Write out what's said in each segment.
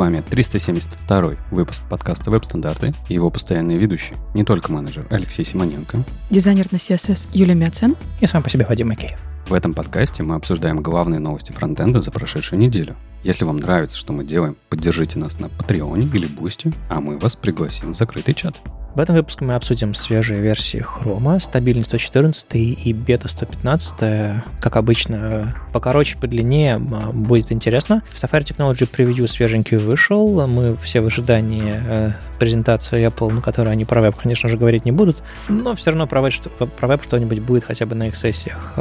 вами 372 выпуск подкаста «Веб-стандарты» и его постоянные ведущие. Не только менеджер Алексей Симоненко. Дизайнер на CSS Юлия Миоцен. И сам по себе Вадим Макеев. В этом подкасте мы обсуждаем главные новости фронтенда за прошедшую неделю. Если вам нравится, что мы делаем, поддержите нас на Патреоне или Бусти, а мы вас пригласим в закрытый чат. В этом выпуске мы обсудим свежие версии Chrome, стабильный 114 и бета 115. Как обычно, покороче, подлиннее, будет интересно. В Safari Technology Preview свеженький вышел. Мы все в ожидании э, презентации Apple, на которой они про веб, конечно же, говорить не будут, но все равно про веб, про веб что-нибудь будет хотя бы на их сессиях.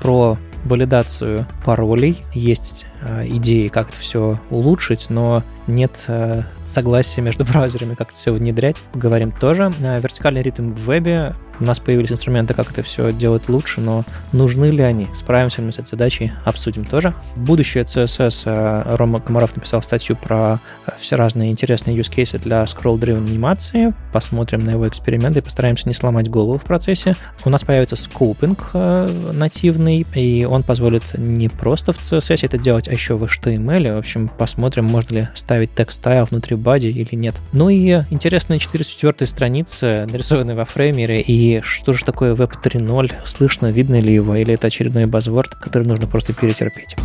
Про валидацию паролей есть э, идеи, как это все улучшить, но нет э, согласия между браузерами, как это все внедрять. Поговорим тоже. Э, вертикальный ритм в вебе. У нас появились инструменты, как это все делать лучше, но нужны ли они? Справимся ли мы с этой задачей? Обсудим тоже. Будущее CSS. Э, Рома Комаров написал статью про э, все разные интересные use cases для scroll-driven анимации. Посмотрим на его эксперименты и постараемся не сломать голову в процессе. У нас появится скопинг э, нативный, и он позволит не просто в CSS это делать, а еще в HTML. В общем, посмотрим, можно ли ставить текст-стайл внутри бади или нет. Ну и интересная 404 страница, нарисованная во фреймере, и что же такое Web 3.0, слышно, видно ли его, или это очередной базворд, который нужно просто перетерпеть.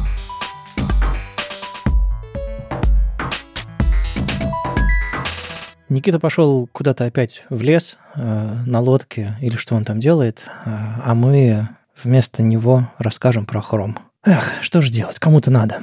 Никита пошел куда-то опять в лес э, на лодке или что он там делает, э, а мы вместо него расскажем про хром. Эх, что же делать, кому-то надо.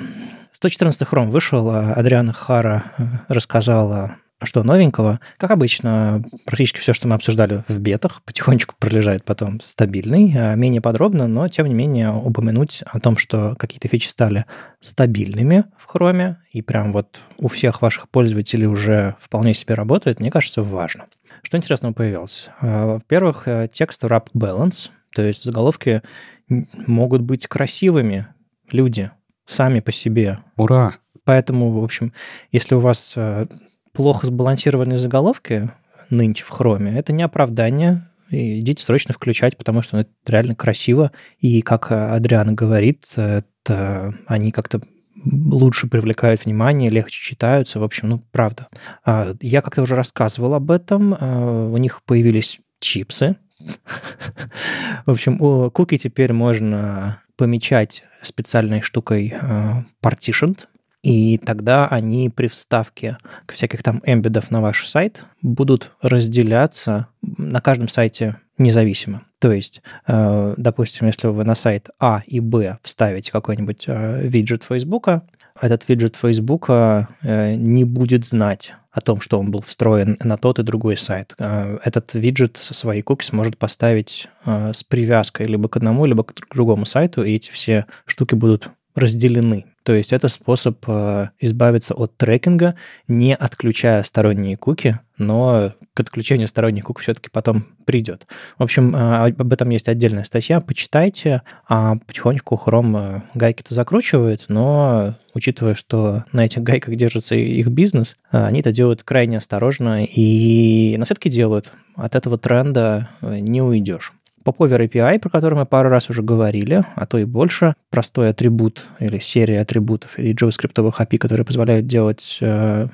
114 хром вышел, а Адриана Хара э, рассказала что новенького. Как обычно, практически все, что мы обсуждали в бетах, потихонечку пролежает потом стабильный, а менее подробно, но тем не менее упомянуть о том, что какие-то фичи стали стабильными в хроме, и прям вот у всех ваших пользователей уже вполне себе работает, мне кажется, важно. Что интересного появилось? А, во-первых, э, текст wrap balance, то есть заголовки могут быть красивыми, люди, сами по себе. Ура! Поэтому, в общем, если у вас э, плохо сбалансированные заголовки нынче в хроме, это не оправдание, и идите срочно включать, потому что ну, это реально красиво. И, как Адриан говорит, это они как-то лучше привлекают внимание, легче читаются. В общем, ну, правда. А, я как-то уже рассказывал об этом. А, у них появились чипсы. В общем, куки теперь можно помечать специальной штукой э, partitioned, и тогда они при вставке к всяких там эмбедов на ваш сайт будут разделяться на каждом сайте независимо. То есть, э, допустим, если вы на сайт А и Б вставите какой-нибудь э, виджет Фейсбука, этот виджет Фейсбука не будет знать о том, что он был встроен на тот и другой сайт. Этот виджет со своей куки сможет поставить с привязкой либо к одному, либо к другому сайту, и эти все штуки будут разделены. То есть это способ э, избавиться от трекинга, не отключая сторонние куки, но к отключению сторонних кук все-таки потом придет. В общем, э, об этом есть отдельная статья, почитайте, а потихонечку Chrome э, гайки-то закручивает, но учитывая, что на этих гайках держится их бизнес, они это делают крайне осторожно и, но все-таки делают. От этого тренда не уйдешь. Popover API, про который мы пару раз уже говорили, а то и больше, простой атрибут или серия атрибутов и JavaScript API, которые позволяют делать э,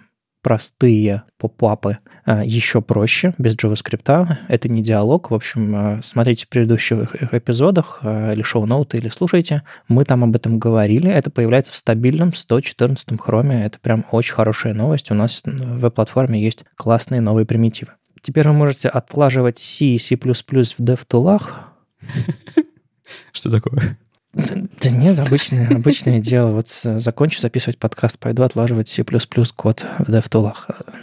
простые попапы э, еще проще, без JavaScript. Это не диалог. В общем, э, смотрите в предыдущих эпизодах э, или шоу-ноуты, или слушайте. Мы там об этом говорили. Это появляется в стабильном 114 хроме. Это прям очень хорошая новость. У нас в веб-платформе есть классные новые примитивы. Теперь вы можете отлаживать C и C++ в DevTools. Что такое? Да нет, обычное, обычное дело. Вот э, закончу записывать подкаст, пойду отлаживать C++ код в DevTools.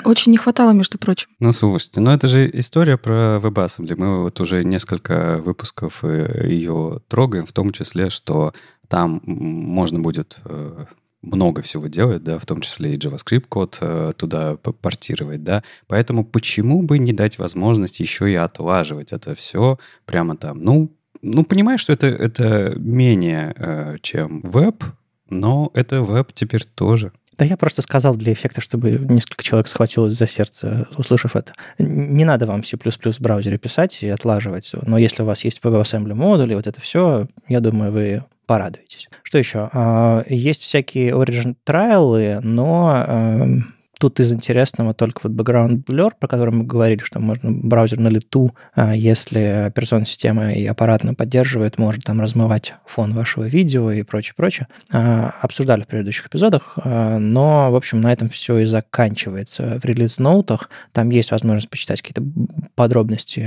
Очень не хватало, между прочим. Ну, слушайте, ну это же история про WebAssembly. Мы вот уже несколько выпусков э, ее трогаем, в том числе, что там можно будет э, много всего делает, да, в том числе и JavaScript код э, туда портировать, да. Поэтому почему бы не дать возможность еще и отлаживать это все прямо там? Ну, ну понимаешь, что это, это менее, э, чем веб, но это веб теперь тоже. Да я просто сказал для эффекта, чтобы несколько человек схватилось за сердце, услышав это. Не надо вам C++ в браузере писать и отлаживать. Но если у вас есть WebAssembly модуль и вот это все, я думаю, вы порадуйтесь. Что еще? А, есть всякие Origin трайлы, но эм, Тут из интересного только вот background blur, про который мы говорили, что можно браузер на лету, а, если операционная система и аппаратно поддерживает, может там размывать фон вашего видео и прочее, прочее. А, обсуждали в предыдущих эпизодах, а, но, в общем, на этом все и заканчивается. В релиз-ноутах там есть возможность почитать какие-то подробности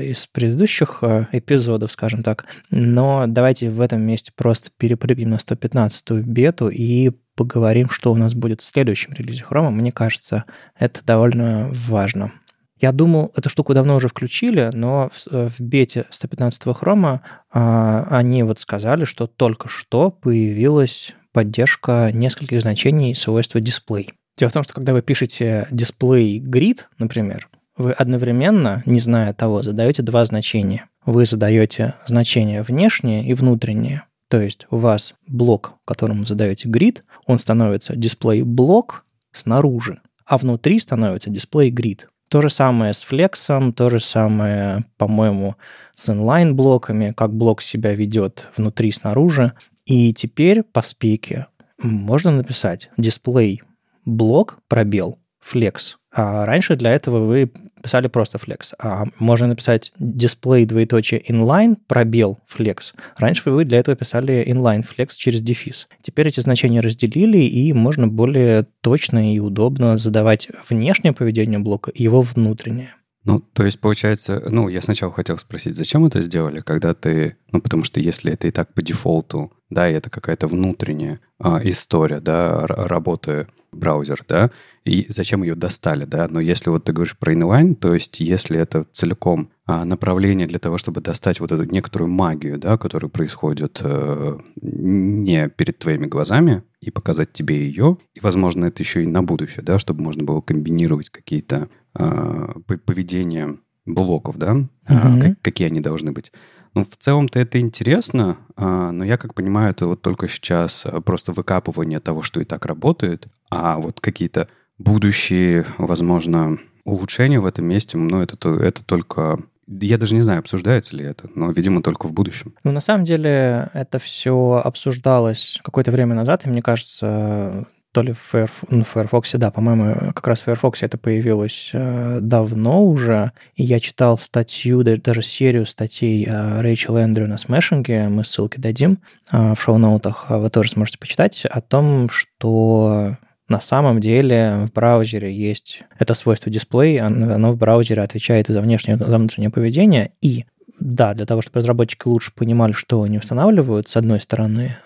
из предыдущих эпизодов, скажем так, но давайте в этом месте просто перепрыгнем на 115-ю бету и поговорим, что у нас будет в следующем релизе Chrome. Мне кажется, это довольно важно. Я думал, эту штуку давно уже включили, но в, э, в бете 115 Chrome а, они вот сказали, что только что появилась поддержка нескольких значений свойства display. Дело в том, что когда вы пишете display grid, например, вы одновременно, не зная того, задаете два значения. Вы задаете значение внешнее и внутреннее. То есть у вас блок, которому задаете grid, он становится дисплей блок снаружи, а внутри становится дисплей grid. То же самое с флексом, то же самое, по-моему, с inline блоками, как блок себя ведет внутри снаружи. И теперь по спеке можно написать дисплей блок пробел flex а раньше для этого вы писали просто flex. А можно написать display двоеточие inline пробел flex. Раньше вы для этого писали inline flex через дефис. Теперь эти значения разделили, и можно более точно и удобно задавать внешнее поведение блока и его внутреннее. Ну, то есть, получается, ну, я сначала хотел спросить, зачем это сделали, когда ты, ну, потому что если это и так по дефолту, да, и это какая-то внутренняя а, история, да, работы браузер, да, и зачем ее достали, да, но если вот ты говоришь про inline, то есть если это целиком а, направление для того, чтобы достать вот эту некоторую магию, да, которая происходит э, не перед твоими глазами, и показать тебе ее, и, возможно, это еще и на будущее, да, чтобы можно было комбинировать какие-то э, поведения блоков, да, mm-hmm. э, какие они должны быть. Ну, в целом-то это интересно, а, но я как понимаю, это вот только сейчас а, просто выкапывание того, что и так работает, а вот какие-то будущие, возможно, улучшения в этом месте, ну, это, это только я даже не знаю, обсуждается ли это, но, видимо, только в будущем. Ну, на самом деле, это все обсуждалось какое-то время назад, и мне кажется, то ли в, Firefox, ну, Firefox, да, по-моему, как раз в Firefox это появилось э, давно уже, и я читал статью, даже серию статей э, Рэйчел Эндрю на смешинге, мы ссылки дадим э, в шоу-ноутах, вы тоже сможете почитать, о том, что на самом деле в браузере есть это свойство дисплей, оно в браузере отвечает за внешнее, за внутреннее поведение, и да, для того, чтобы разработчики лучше понимали, что они устанавливают, с одной стороны,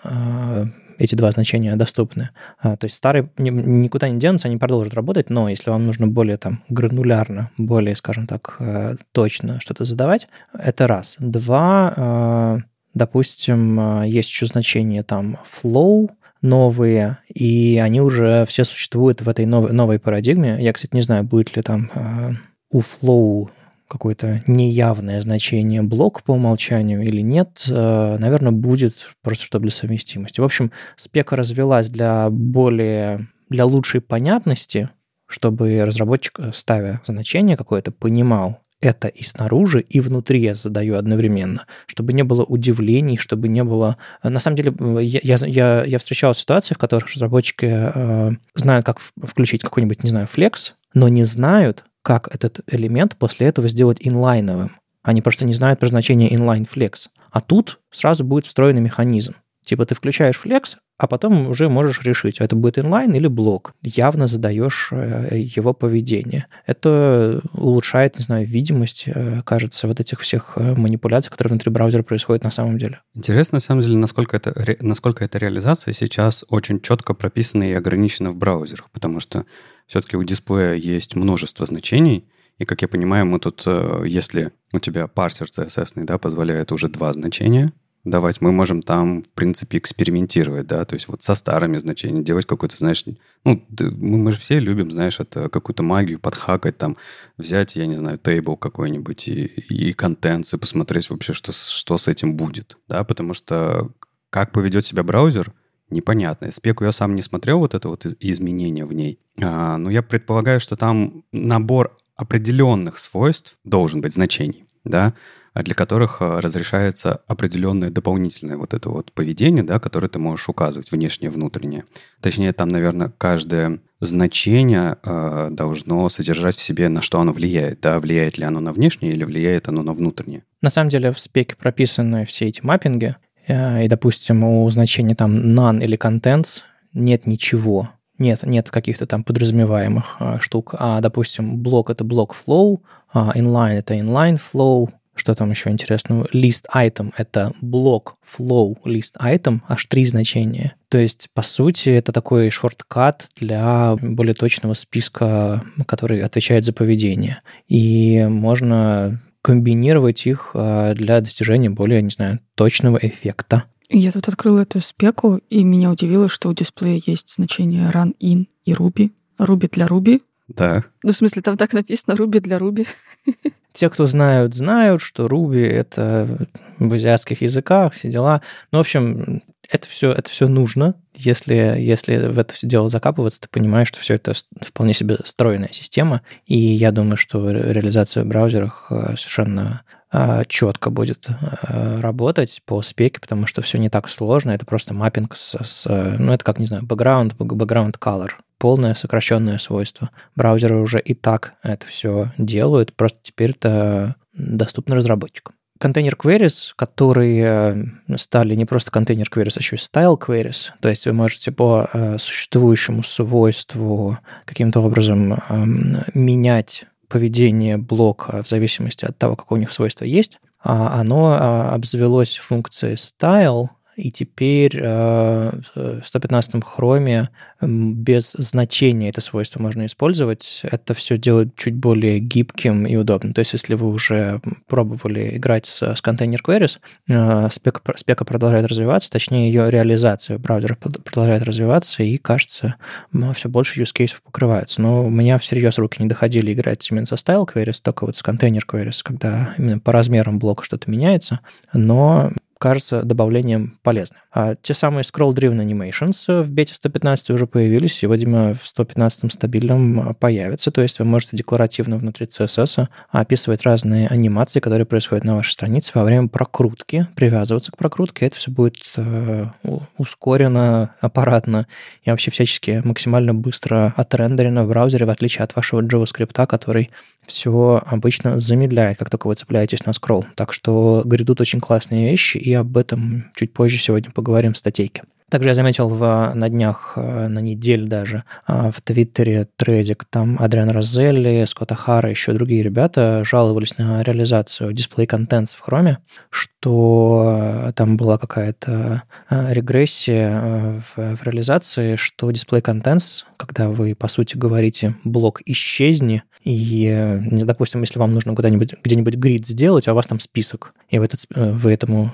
эти два значения доступны. А, то есть старые никуда не денутся, они продолжат работать, но если вам нужно более там гранулярно, более, скажем так, э, точно что-то задавать, это раз. Два, э, допустим, э, есть еще значение там flow, новые, и они уже все существуют в этой новой, новой парадигме. Я, кстати, не знаю, будет ли там у Flow какое-то неявное значение блок по умолчанию или нет, э, наверное, будет просто чтобы для совместимости. В общем, спека развелась для более для лучшей понятности, чтобы разработчик, э, ставя значение какое-то, понимал, это и снаружи, и внутри я задаю одновременно, чтобы не было удивлений, чтобы не было... Э, на самом деле, я, я, я встречал ситуации, в которых разработчики э, знают, как включить какой-нибудь, не знаю, флекс, но не знают, как этот элемент после этого сделать инлайновым. Они просто не знают про значение inline flex. А тут сразу будет встроенный механизм. Типа ты включаешь flex, а потом уже можешь решить, это будет inline или блок. Явно задаешь э, его поведение. Это улучшает, не знаю, видимость, э, кажется, вот этих всех э, манипуляций, которые внутри браузера происходят на самом деле. Интересно, на самом деле, насколько, это, насколько эта реализация сейчас очень четко прописана и ограничена в браузерах, потому что все-таки у дисплея есть множество значений, и, как я понимаю, мы тут, э, если у тебя парсер CSS, да, позволяет уже два значения давать, мы можем там, в принципе, экспериментировать, да, то есть вот со старыми значениями делать какой-то, знаешь, ну, мы, мы же все любим, знаешь, это какую-то магию подхакать, там, взять, я не знаю, тейбл какой-нибудь и, и контент, и посмотреть вообще, что, что с этим будет, да, потому что как поведет себя браузер – непонятная. Спеку я сам не смотрел, вот это вот изменение в ней. А, но я предполагаю, что там набор определенных свойств должен быть значений. да, а для которых а, разрешается определенное дополнительное вот это вот поведение, да, которое ты можешь указывать, внешнее, внутреннее. Точнее, там, наверное, каждое значение э, должно содержать в себе, на что оно влияет. Да? Влияет ли оно на внешнее или влияет оно на внутреннее. На самом деле в спеке прописаны все эти маппинги, и, допустим, у значения там none или contents нет ничего. Нет, нет каких-то там подразумеваемых э, штук. А, допустим, блок — это блок flow, а inline — это inline flow, что там еще интересного? List item — это блок flow list item, аж три значения. То есть, по сути, это такой шорткат для более точного списка, который отвечает за поведение. И можно комбинировать их а, для достижения более, не знаю, точного эффекта. Я тут открыла эту спеку, и меня удивило, что у дисплея есть значение run in и Ruby. Ruby для Ruby. Да. Ну, в смысле, там так написано Ruby для Ruby. Те, кто знают, знают, что Ruby — это в азиатских языках, все дела. Ну, в общем, это все, это все нужно. Если, если в это все дело закапываться, ты понимаешь, что все это вполне себе стройная система. И я думаю, что реализация в браузерах э, совершенно э, четко будет э, работать по спеке, потому что все не так сложно. Это просто маппинг с, с ну, это как, не знаю, background, background color полное сокращенное свойство. Браузеры уже и так это все делают, просто теперь это доступно разработчикам. Контейнер queries, которые э, стали не просто контейнер queries, а еще и style queries, то есть вы можете по э, существующему свойству каким-то образом эм, менять поведение блока в зависимости от того, какое у них свойство есть, а оно э, обзавелось функцией style, и теперь э, в 115 хроме без значения это свойство можно использовать. Это все делает чуть более гибким и удобным. То есть, если вы уже пробовали играть с, с контейнер queries, э, спека, спека продолжает развиваться, точнее, ее реализация в продолжает развиваться, и, кажется, все больше use cases покрываются. Но у меня всерьез руки не доходили играть именно со style queries, только вот с контейнер queries, когда именно по размерам блока что-то меняется. Но кажется добавлением полезным. А те самые Scroll-Driven Animations в бете 115 уже появились, и, видимо, в 115 стабильном появятся. То есть вы можете декларативно внутри CSS описывать разные анимации, которые происходят на вашей странице во время прокрутки, привязываться к прокрутке. Это все будет э, ускорено, аппаратно и вообще всячески максимально быстро отрендерено в браузере, в отличие от вашего JavaScript, который все обычно замедляет, как только вы цепляетесь на скролл. Так что грядут очень классные вещи, и об этом чуть позже сегодня поговорим в статейке. Также я заметил в, на днях, э, на неделе даже, э, в Твиттере трейдик, там Адриан Розелли, Скотт Хара, еще другие ребята жаловались на реализацию дисплей контент в хроме, что э, там была какая-то регрессия в, в реализации, что дисплей контент, когда вы, по сути, говорите блок «исчезни», и, допустим, если вам нужно куда-нибудь, где-нибудь грид сделать, а у вас там список, и в этот, вы этому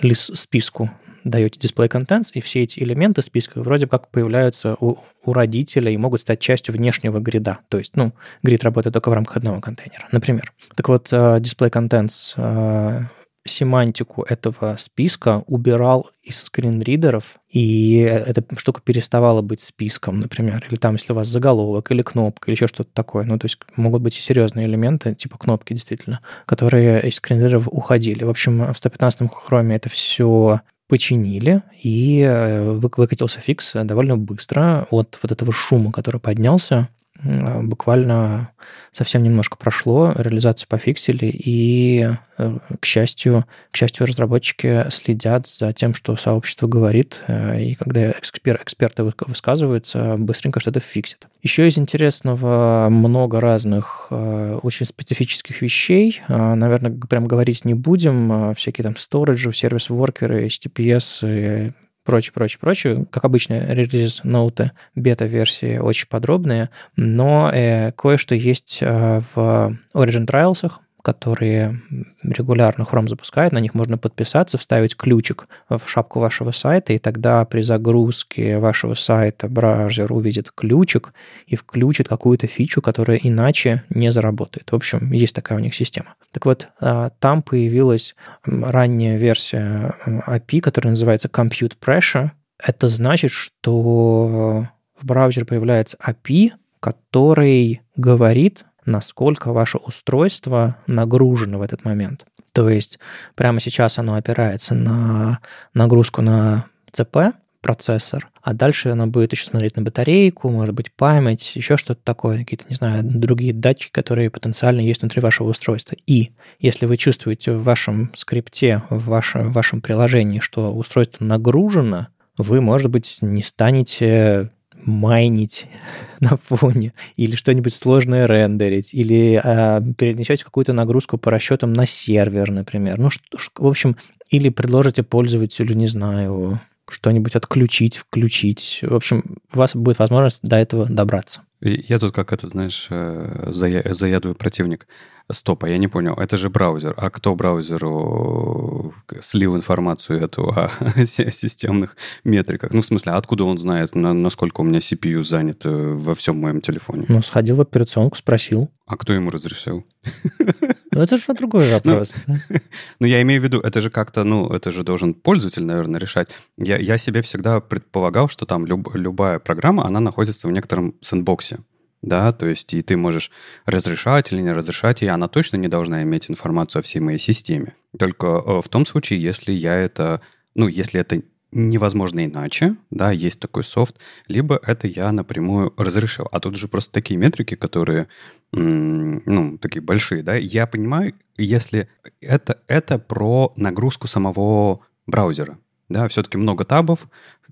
лист списку даете display contents, и все эти элементы списка вроде как появляются у, у родителя и могут стать частью внешнего грида. То есть, ну, грид работает только в рамках одного контейнера, например. Так вот, display contents uh, семантику этого списка убирал из скринридеров, и эта штука переставала быть списком, например. Или там, если у вас заголовок, или кнопка, или еще что-то такое. Ну, то есть могут быть и серьезные элементы, типа кнопки, действительно, которые из скринридеров уходили. В общем, в 115 хроме это все починили, и э, выкатился фикс довольно быстро от вот этого шума, который поднялся. Буквально совсем немножко прошло, реализацию пофиксили, и, э, к счастью, к счастью, разработчики следят за тем, что сообщество говорит, э, и когда экспер, эксперты высказываются, быстренько что-то фиксит. Еще из интересного много разных э, очень специфических вещей. Наверное, прям говорить не будем. Всякие там сториджи, сервис-воркеры, HTTPS, прочее, прочее, прочее. Как обычно, релиз-ноуты бета-версии очень подробные, но э, кое-что есть э, в Origin Trials, которые регулярно Chrome запускает, на них можно подписаться, вставить ключик в шапку вашего сайта, и тогда при загрузке вашего сайта браузер увидит ключик и включит какую-то фичу, которая иначе не заработает. В общем, есть такая у них система. Так вот, а, там появилась ранняя версия API, которая называется Compute Pressure. Это значит, что в браузере появляется API, который говорит насколько ваше устройство нагружено в этот момент. То есть прямо сейчас оно опирается на нагрузку на ЦП, процессор, а дальше она будет еще смотреть на батарейку, может быть, память, еще что-то такое, какие-то, не знаю, другие датчики, которые потенциально есть внутри вашего устройства. И если вы чувствуете в вашем скрипте, в вашем, в вашем приложении, что устройство нагружено, вы, может быть, не станете майнить на фоне, или что-нибудь сложное рендерить, или э, перенесете какую-то нагрузку по расчетам на сервер, например. Ну, что, в общем, или предложите пользователю, не знаю, что-нибудь отключить, включить. В общем, у вас будет возможность до этого добраться. Я тут как этот, знаешь, э, заядлый противник. Стоп, а я не понял, это же браузер. А кто браузеру слил информацию эту о системных метриках? Ну, в смысле, откуда он знает, на, насколько у меня CPU занят э, во всем моем телефоне? Ну, сходил в операционку, спросил. А кто ему разрешил? Ну, это же другой ну, вопрос. Ну, я имею в виду, это же как-то, ну, это же должен пользователь, наверное, решать. Я, я себе всегда предполагал, что там люб, любая программа, она находится в некотором сэндбоксе. Да, то есть и ты можешь разрешать или не разрешать, и она точно не должна иметь информацию о всей моей системе. Только э, в том случае, если я это, ну, если это невозможно иначе, да, есть такой софт, либо это я напрямую разрешил. А тут же просто такие метрики, которые, ну, такие большие, да. Я понимаю, если это, это про нагрузку самого браузера, да, все-таки много табов,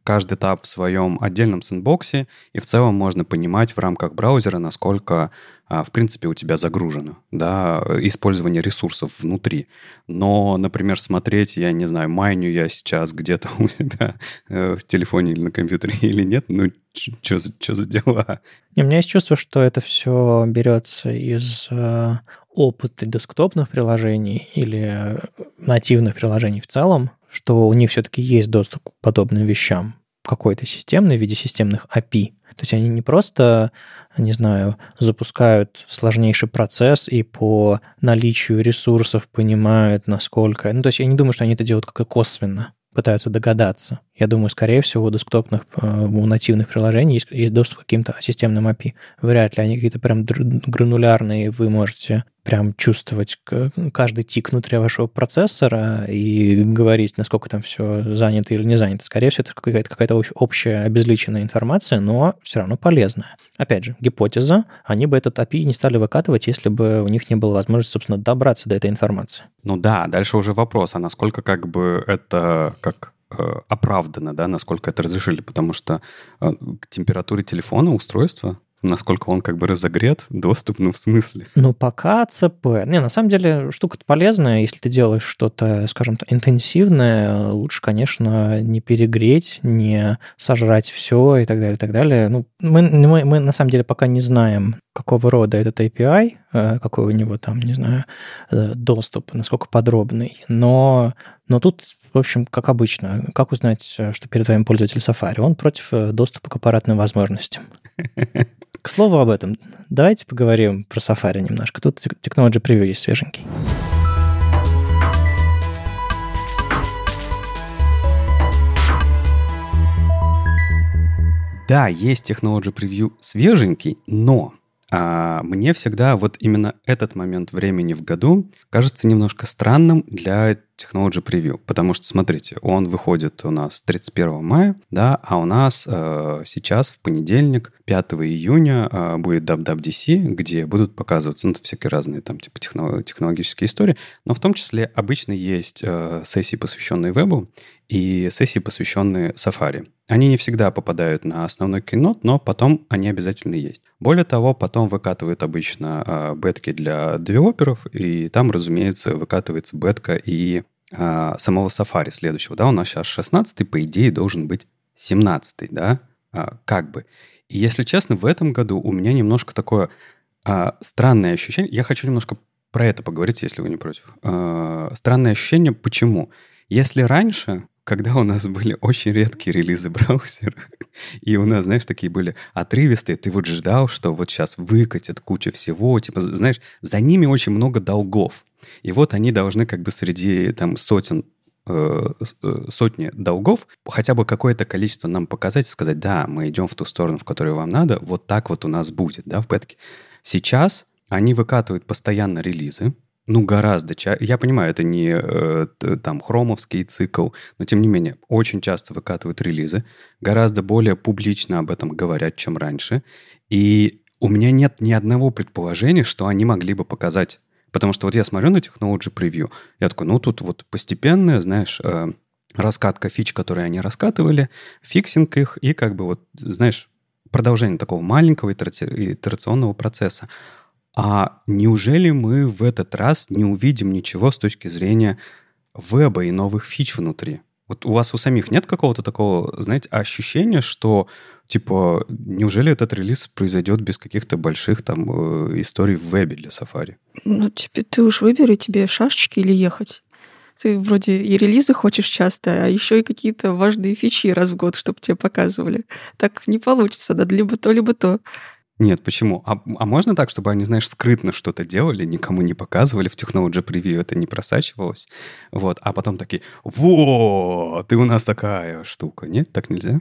каждый таб в своем отдельном сэндбоксе, и в целом можно понимать в рамках браузера, насколько, а, в принципе, у тебя загружено, да, использование ресурсов внутри. Но, например, смотреть, я не знаю, майню я сейчас где-то у себя э, в телефоне или на компьютере или нет, ну, что за, что за дела? И у меня есть чувство, что это все берется из э, опыта десктопных приложений или нативных приложений в целом, что у них все-таки есть доступ к подобным вещам какой-то системный в виде системных API. То есть они не просто, не знаю, запускают сложнейший процесс и по наличию ресурсов понимают, насколько... Ну, то есть я не думаю, что они это делают как-то косвенно пытаются догадаться. Я думаю, скорее всего, у десктопных, э, у нативных приложений есть, есть доступ к каким-то системным API. Вряд ли они какие-то прям гранулярные, вы можете прям чувствовать каждый тик внутри вашего процессора и говорить, насколько там все занято или не занято. Скорее всего, это какая-то какая общая обезличенная информация, но все равно полезная. Опять же, гипотеза, они бы этот API не стали выкатывать, если бы у них не было возможности, собственно, добраться до этой информации. Ну да, дальше уже вопрос, а насколько как бы это как э, оправдано, да, насколько это разрешили, потому что э, к температуре телефона устройства насколько он как бы разогрет, доступ, ну, в смысле? Ну, пока ЦП. Не, на самом деле, штука полезная. Если ты делаешь что-то, скажем так, интенсивное, лучше, конечно, не перегреть, не сожрать все и так далее, и так далее. Ну, мы, мы, мы на самом деле пока не знаем, какого рода этот API, э, какой у него там, не знаю, э, доступ, насколько подробный. Но, но тут в общем, как обычно, как узнать, э, что перед вами пользователь Safari? Он против доступа к аппаратным возможностям. К слову об этом, давайте поговорим про Safari немножко. Тут Technology Preview есть свеженький. Да, есть Technology Preview свеженький, но а мне всегда вот именно этот момент времени в году кажется немножко странным для Technology Preview, потому что, смотрите, он выходит у нас 31 мая, да, а у нас э, сейчас в понедельник, 5 июня, э, будет WWDC, где будут показываться ну, всякие разные там типа технологические истории, но в том числе обычно есть э, сессии, посвященные вебу, и сессии, посвященные Safari. Они не всегда попадают на основной кинот, но потом они обязательно есть. Более того, потом выкатывают обычно э, бетки для девелоперов, и там, разумеется, выкатывается бетка и э, самого Safari следующего. Да, у нас сейчас 16 по идее, должен быть 17 да, э, как бы. И если честно, в этом году у меня немножко такое э, странное ощущение. Я хочу немножко про это поговорить, если вы не против. Э, странное ощущение, почему? Если раньше когда у нас были очень редкие релизы браузера, и у нас, знаешь, такие были отрывистые, ты вот ждал, что вот сейчас выкатят куча всего, типа, знаешь, за ними очень много долгов. И вот они должны как бы среди там сотен э, э, сотни долгов, хотя бы какое-то количество нам показать и сказать, да, мы идем в ту сторону, в которую вам надо, вот так вот у нас будет, да, в бетке. Сейчас они выкатывают постоянно релизы, ну, гораздо чаще. Я понимаю, это не э, там хромовский цикл, но тем не менее, очень часто выкатывают релизы, гораздо более публично об этом говорят, чем раньше. И у меня нет ни одного предположения, что они могли бы показать. Потому что вот я смотрю на Technology Preview, я такой, ну, тут вот постепенная, знаешь, э, раскатка фич, которые они раскатывали, фиксинг их и как бы вот, знаешь, продолжение такого маленького итерационного процесса. А неужели мы в этот раз не увидим ничего с точки зрения веба и новых фич внутри? Вот у вас у самих нет какого-то такого, знаете, ощущения, что, типа, неужели этот релиз произойдет без каких-то больших там э, историй в вебе для Safari? Ну, тебе, ты уж выбери, тебе шашечки или ехать. Ты вроде и релизы хочешь часто, а еще и какие-то важные фичи раз в год, чтобы тебе показывали. Так не получится, да, либо то, либо то. Нет, почему? А, а можно так, чтобы они, знаешь, скрытно что-то делали, никому не показывали, в Technology Preview это не просачивалось, вот, а потом такие, вот, и у нас такая штука. Нет, так нельзя?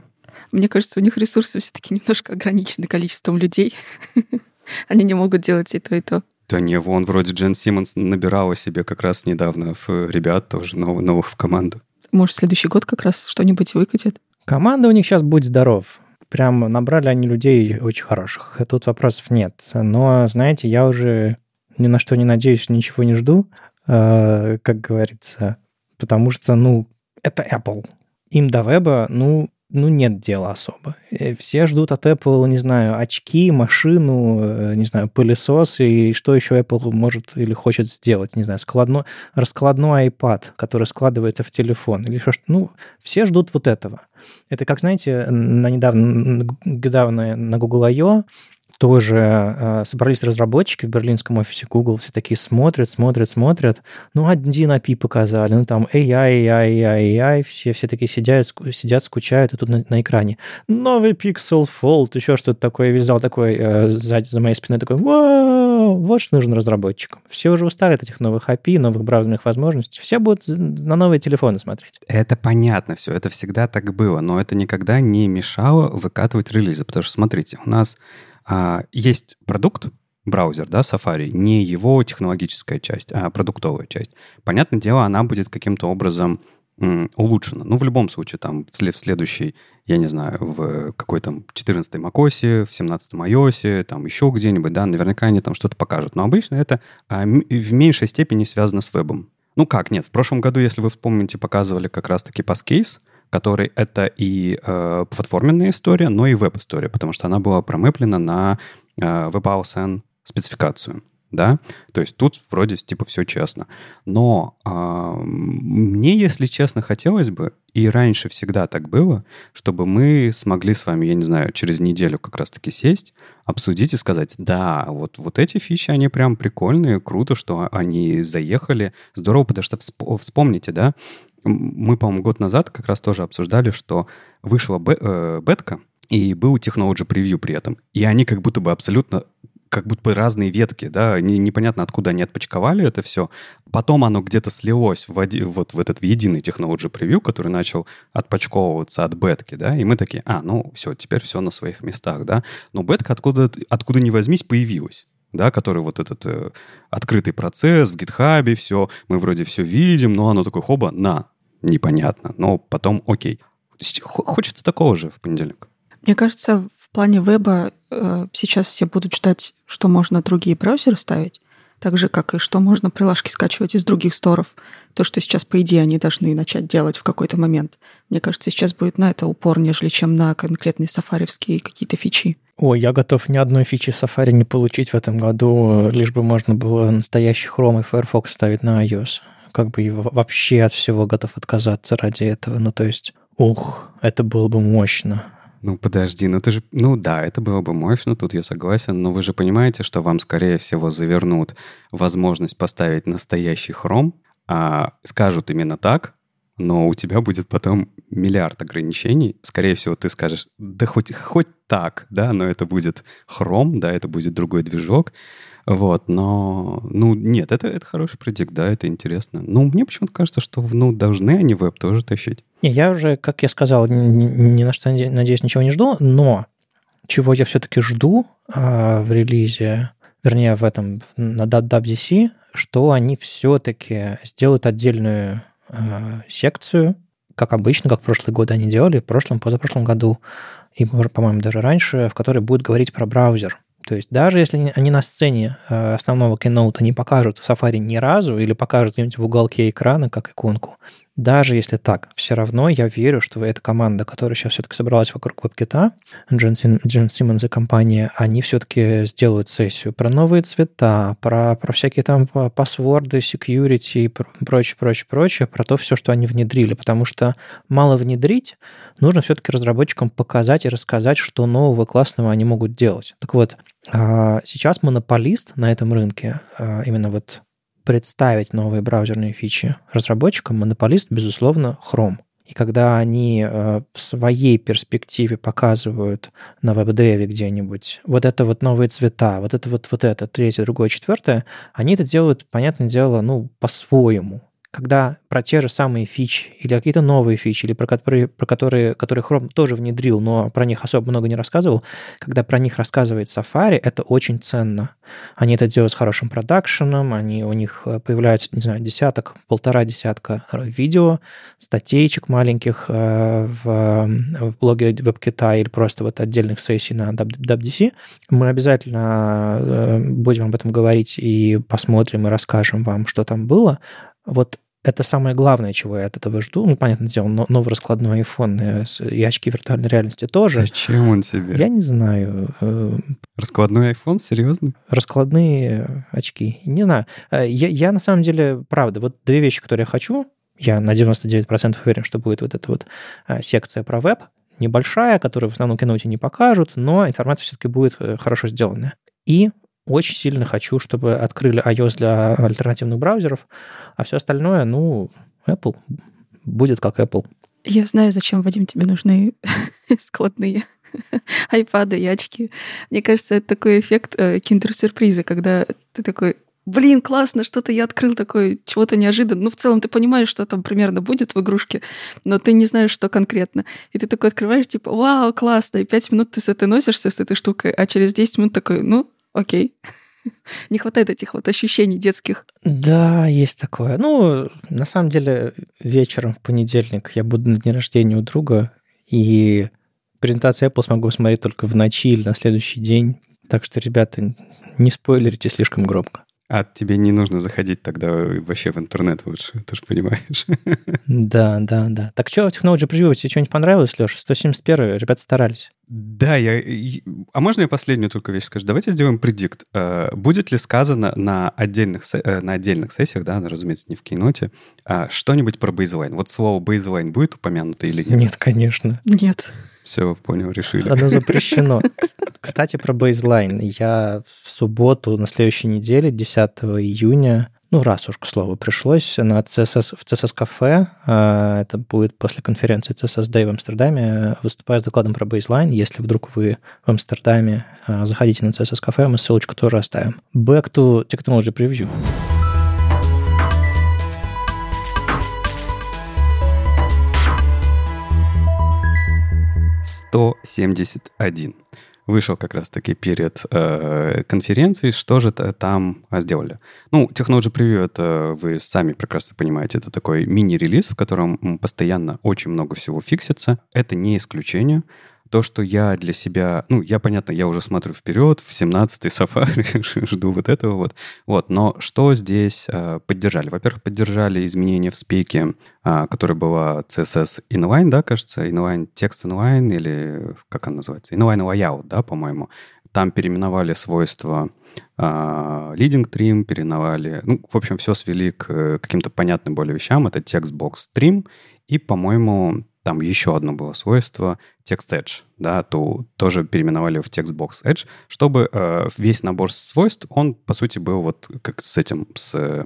Мне кажется, у них ресурсы все-таки немножко ограничены количеством людей. Они не могут делать и то, и то. Да не, вон вроде Джен Симмонс набирала себе как раз недавно в ребят тоже новых, новых в команду. Может, следующий год как раз что-нибудь выкатит? Команда у них сейчас будет здоров прям набрали они людей очень хороших. Тут вопросов нет. Но, знаете, я уже ни на что не надеюсь, ничего не жду, э, как говорится, потому что, ну, это Apple. Им до веба, ну, ну, нет дела особо. Э, все ждут от Apple, не знаю, очки, машину, э, не знаю, пылесос и что еще Apple может или хочет сделать, не знаю, складно, раскладной iPad, который складывается в телефон или что Ну, все ждут вот этого. Это как, знаете, на недавно, недавно на Google I.O тоже э, собрались разработчики в берлинском офисе Google, все такие смотрят, смотрят, смотрят. Ну, один API показали, ну, там AI, AI, AI, AI, все, все такие сидят, сидят, скучают, и тут на, на экране новый Pixel Fold, еще что-то такое, вязал такой э, сзади за моей спиной, такой, вау, вот что нужно разработчикам. Все уже устали от этих новых API, новых браузерных возможностей, все будут на новые телефоны смотреть. Это понятно все, это всегда так было, но это никогда не мешало выкатывать релизы, потому что, смотрите, у нас а, есть продукт, браузер, да, Safari, не его технологическая часть, а продуктовая часть. Понятное дело, она будет каким-то образом м, улучшена. Ну, в любом случае, там, в, в следующей, я не знаю, в какой-то 14 macOS, в 17 iOS, там еще где-нибудь, да, наверняка они там что-то покажут. Но обычно это а, в меньшей степени связано с вебом. Ну как, нет, в прошлом году, если вы вспомните, показывали как раз-таки PassCase, который это и э, платформенная история, но и веб-история, потому что она была промеплена на э, WebAuthn спецификацию. Да, то есть тут вроде типа все честно. Но э, мне, если честно, хотелось бы, и раньше всегда так было, чтобы мы смогли с вами, я не знаю, через неделю как раз-таки сесть, обсудить и сказать, да, вот, вот эти фичи, они прям прикольные, круто, что они заехали, здорово, потому что вспомните, да, мы, по-моему, год назад как раз тоже обсуждали, что вышла э, бетка, и был Technology Preview при этом. И они как будто бы абсолютно как будто бы разные ветки, да, не, непонятно, откуда они отпочковали это все. Потом оно где-то слилось в, оди, вот в этот в единый Technology Preview, который начал отпочковываться от бетки, да, и мы такие, а, ну, все, теперь все на своих местах, да. Но бетка откуда, откуда ни возьмись появилась да, который вот этот э, открытый процесс в гитхабе, все, мы вроде все видим, но оно такое, хоба, на, непонятно, но потом окей. Хочется такого же в понедельник. Мне кажется, в плане веба э, сейчас все будут ждать, что можно другие браузеры ставить, так же, как и что можно прилажки скачивать из других сторов. То, что сейчас, по идее, они должны начать делать в какой-то момент. Мне кажется, сейчас будет на это упор, нежели чем на конкретные сафаревские какие-то фичи. Ой, я готов ни одной фичи Safari не получить в этом году, лишь бы можно было настоящий Chrome и Firefox ставить на iOS как бы вообще от всего готов отказаться ради этого. Ну, то есть, ух, это было бы мощно. Ну, подожди, ну ты же... Ну да, это было бы мощно, тут я согласен, но вы же понимаете, что вам, скорее всего, завернут возможность поставить настоящий хром, а скажут именно так, но у тебя будет потом миллиард ограничений. Скорее всего, ты скажешь, да хоть, хоть так, да, но это будет хром, да, это будет другой движок. Вот, но, ну, нет, это, это хороший предикт, да, это интересно. Ну, мне почему-то кажется, что, ну, должны они веб тоже тащить. Не, я уже, как я сказал, ни, ни на что, надеюсь, ничего не жду, но чего я все-таки жду а, в релизе, вернее, в этом, на WWDC, что они все-таки сделают отдельную э, секцию, как обычно, как в прошлые годы они делали, в прошлом, позапрошлом году, и, по-моему, даже раньше, в которой будет говорить про браузер. То есть даже если они на сцене э, основного Keynote не покажут Safari ни разу или покажут где-нибудь в уголке экрана как иконку, даже если так, все равно я верю, что эта команда, которая сейчас все-таки собралась вокруг WebKit, Джон, Джон Симмонс и компания, они все-таки сделают сессию про новые цвета, про, про всякие там пасворды, security и прочее, прочее, прочее, про то все, что они внедрили. Потому что мало внедрить, нужно все-таки разработчикам показать и рассказать, что нового классного они могут делать. Так вот, а, сейчас монополист на этом рынке, а, именно вот представить новые браузерные фичи разработчикам, монополист, безусловно, Chrome. И когда они э, в своей перспективе показывают на веб-деве где-нибудь вот это вот новые цвета, вот это вот, вот это, третье, другое, четвертое, они это делают, понятное дело, ну, по-своему когда про те же самые фичи или какие-то новые фичи, или про которые, про которые, которые Chrome тоже внедрил, но про них особо много не рассказывал, когда про них рассказывает Safari, это очень ценно. Они это делают с хорошим продакшеном, они, у них э, появляется, не знаю, десяток, полтора десятка видео, статейчек маленьких э, в, в блоге WebKit или просто вот отдельных сессий на WWDC. Мы обязательно э, будем об этом говорить и посмотрим и расскажем вам, что там было. Вот это самое главное, чего я от этого жду. Ну, понятное дело, новый раскладной iPhone и очки виртуальной реальности тоже. Зачем он тебе? Я не знаю. Э, раскладной iPhone? Серьезно? Раскладные очки. Не знаю. Э, я, я на самом деле, правда, вот две вещи, которые я хочу, я на 99% уверен, что будет вот эта вот э, секция про веб, небольшая, которую в основном киноте не покажут, но информация все-таки будет хорошо сделанная. И очень сильно хочу, чтобы открыли iOS для альтернативных браузеров, а все остальное, ну, Apple будет как Apple. Я знаю, зачем, Вадим, тебе нужны складные айпады и очки. Мне кажется, это такой эффект э, киндер-сюрприза, когда ты такой, блин, классно, что-то я открыл такое, чего-то неожиданно. Ну, в целом, ты понимаешь, что там примерно будет в игрушке, но ты не знаешь, что конкретно. И ты такой открываешь, типа, вау, классно, и пять минут ты с этой носишься, с этой штукой, а через 10 минут такой, ну, окей. Не хватает этих вот ощущений детских. Да, есть такое. Ну, на самом деле, вечером в понедельник я буду на дне рождения у друга, и презентацию Apple смогу смотреть только в ночи или на следующий день. Так что, ребята, не спойлерите слишком громко. А тебе не нужно заходить тогда вообще в интернет лучше, ты же понимаешь. Да, да, да. Так что в Technology Preview тебе что-нибудь понравилось, Леша? 171 ребята старались. Да, я... А можно я последнюю только вещь скажу? Давайте сделаем предикт. Э, будет ли сказано на отдельных, э, на отдельных сессиях, да, разумеется, не в киноте, а что-нибудь про бейзлайн? Вот слово бейзлайн будет упомянуто или нет? Нет, конечно. Нет. Все, понял, решили. Оно запрещено. Кстати, про бейзлайн. Я в субботу на следующей неделе, 10 июня, ну, раз уж, к слову, пришлось, на CSS, в CSS кафе, а, это будет после конференции CSS Day в Амстердаме, выступаю с докладом про бейзлайн. Если вдруг вы в Амстердаме, а, заходите на CSS кафе, мы ссылочку тоже оставим. Back to Technology Preview. 171. Вышел как раз-таки перед э, конференцией. Что же там сделали? Ну, Technology Preview, это вы сами прекрасно понимаете, это такой мини-релиз, в котором постоянно очень много всего фиксится. Это не исключение то, что я для себя, ну, я, понятно, я уже смотрю вперед, в 17-й Safari, жду вот этого вот. Вот, но что здесь э, поддержали? Во-первых, поддержали изменения в спеке, э, которая была CSS inline, да, кажется, inline, текст inline, или как она называется? Inline layout, да, по-моему. Там переименовали свойства Uh, leading trim переименовали. Ну, в общем, все свели к uh, каким-то понятным более вещам. Это текстбокс trim. И, по-моему, там еще одно было свойство text edge, да, то тоже переименовали в textbox edge, чтобы э, весь набор свойств, он, по сути, был вот как с этим, с э,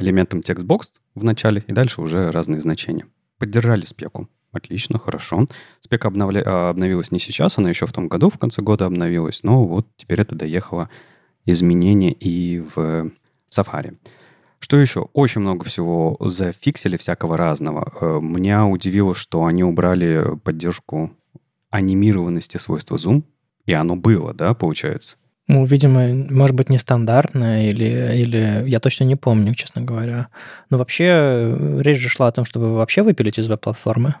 элементом textbox в начале, и дальше уже разные значения. Поддержали спеку. Отлично, хорошо. Спека обновля... А, обновилась не сейчас, она еще в том году, в конце года обновилась, но вот теперь это доехало изменение и в Safari. Что еще? Очень много всего зафиксили всякого разного. Э, меня удивило, что они убрали поддержку анимированности свойства Zoom. И оно было, да, получается? Ну, видимо, может быть, нестандартная, или, или я точно не помню, честно говоря. Но вообще э, речь же шла о том, чтобы вообще выпилить из веб-платформы.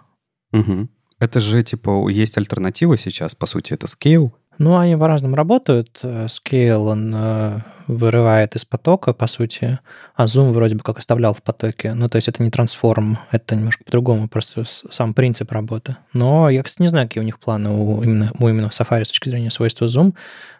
Угу. Это же, типа, есть альтернатива сейчас, по сути, это Scale, ну, они по-разному работают. Э, Scale, он э, вырывает из потока, по сути, а Zoom вроде бы как оставлял в потоке. Ну, то есть это не трансформ, это немножко по-другому, просто сам принцип работы. Но я, кстати, не знаю, какие у них планы у именно, у именно Safari с точки зрения свойства Zoom,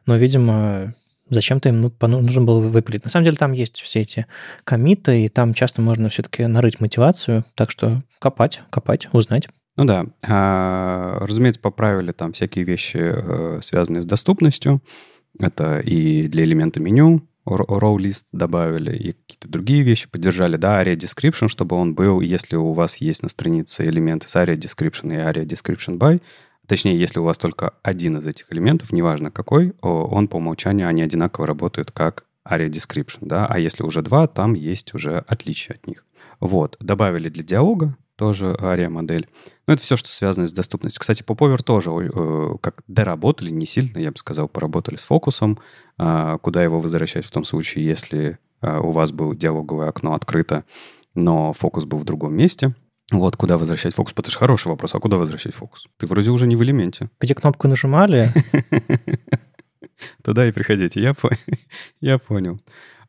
но, видимо, зачем-то им ну, нужно было выпилить. На самом деле там есть все эти комиты, и там часто можно все-таки нарыть мотивацию, так что копать, копать, узнать. Ну да, а, разумеется, поправили там всякие вещи, э, связанные с доступностью. Это и для элемента меню row list добавили, и какие-то другие вещи поддержали, да, ARIA description, чтобы он был, если у вас есть на странице элементы с ARIA description и ARIA description by, точнее, если у вас только один из этих элементов, неважно какой, он по умолчанию, они одинаково работают как ARIA description, да, а если уже два, там есть уже отличие от них. Вот, добавили для диалога, тоже ARIA-модель. Ну, это все, что связано с доступностью. Кстати, Popover тоже э, как доработали, не сильно, я бы сказал, поработали с фокусом, э, куда его возвращать в том случае, если э, у вас было диалоговое окно открыто, но фокус был в другом месте. Вот, куда возвращать фокус? Потому что хороший вопрос, а куда возвращать фокус? Ты вроде уже не в элементе. Где кнопку нажимали? Туда и приходите, я понял.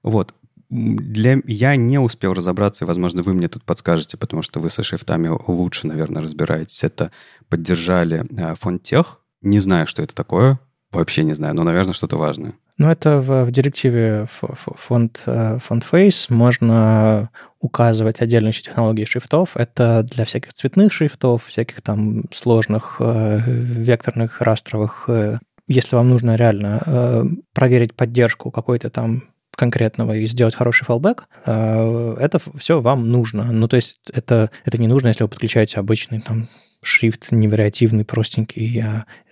Вот, для... Я не успел разобраться, и, возможно, вы мне тут подскажете, потому что вы со шрифтами лучше, наверное, разбираетесь. Это поддержали э, фонд тех. Не знаю, что это такое. Вообще не знаю, но, наверное, что-то важное. Ну, это в, в директиве фонд, э, фонд Face можно указывать отдельные технологии шрифтов. Это для всяких цветных шрифтов, всяких там сложных э, векторных, растровых. Э, если вам нужно реально э, проверить поддержку какой-то там конкретного и сделать хороший фалбэк, э, это все вам нужно. Ну, то есть это, это не нужно, если вы подключаете обычный там шрифт невариативный, простенький,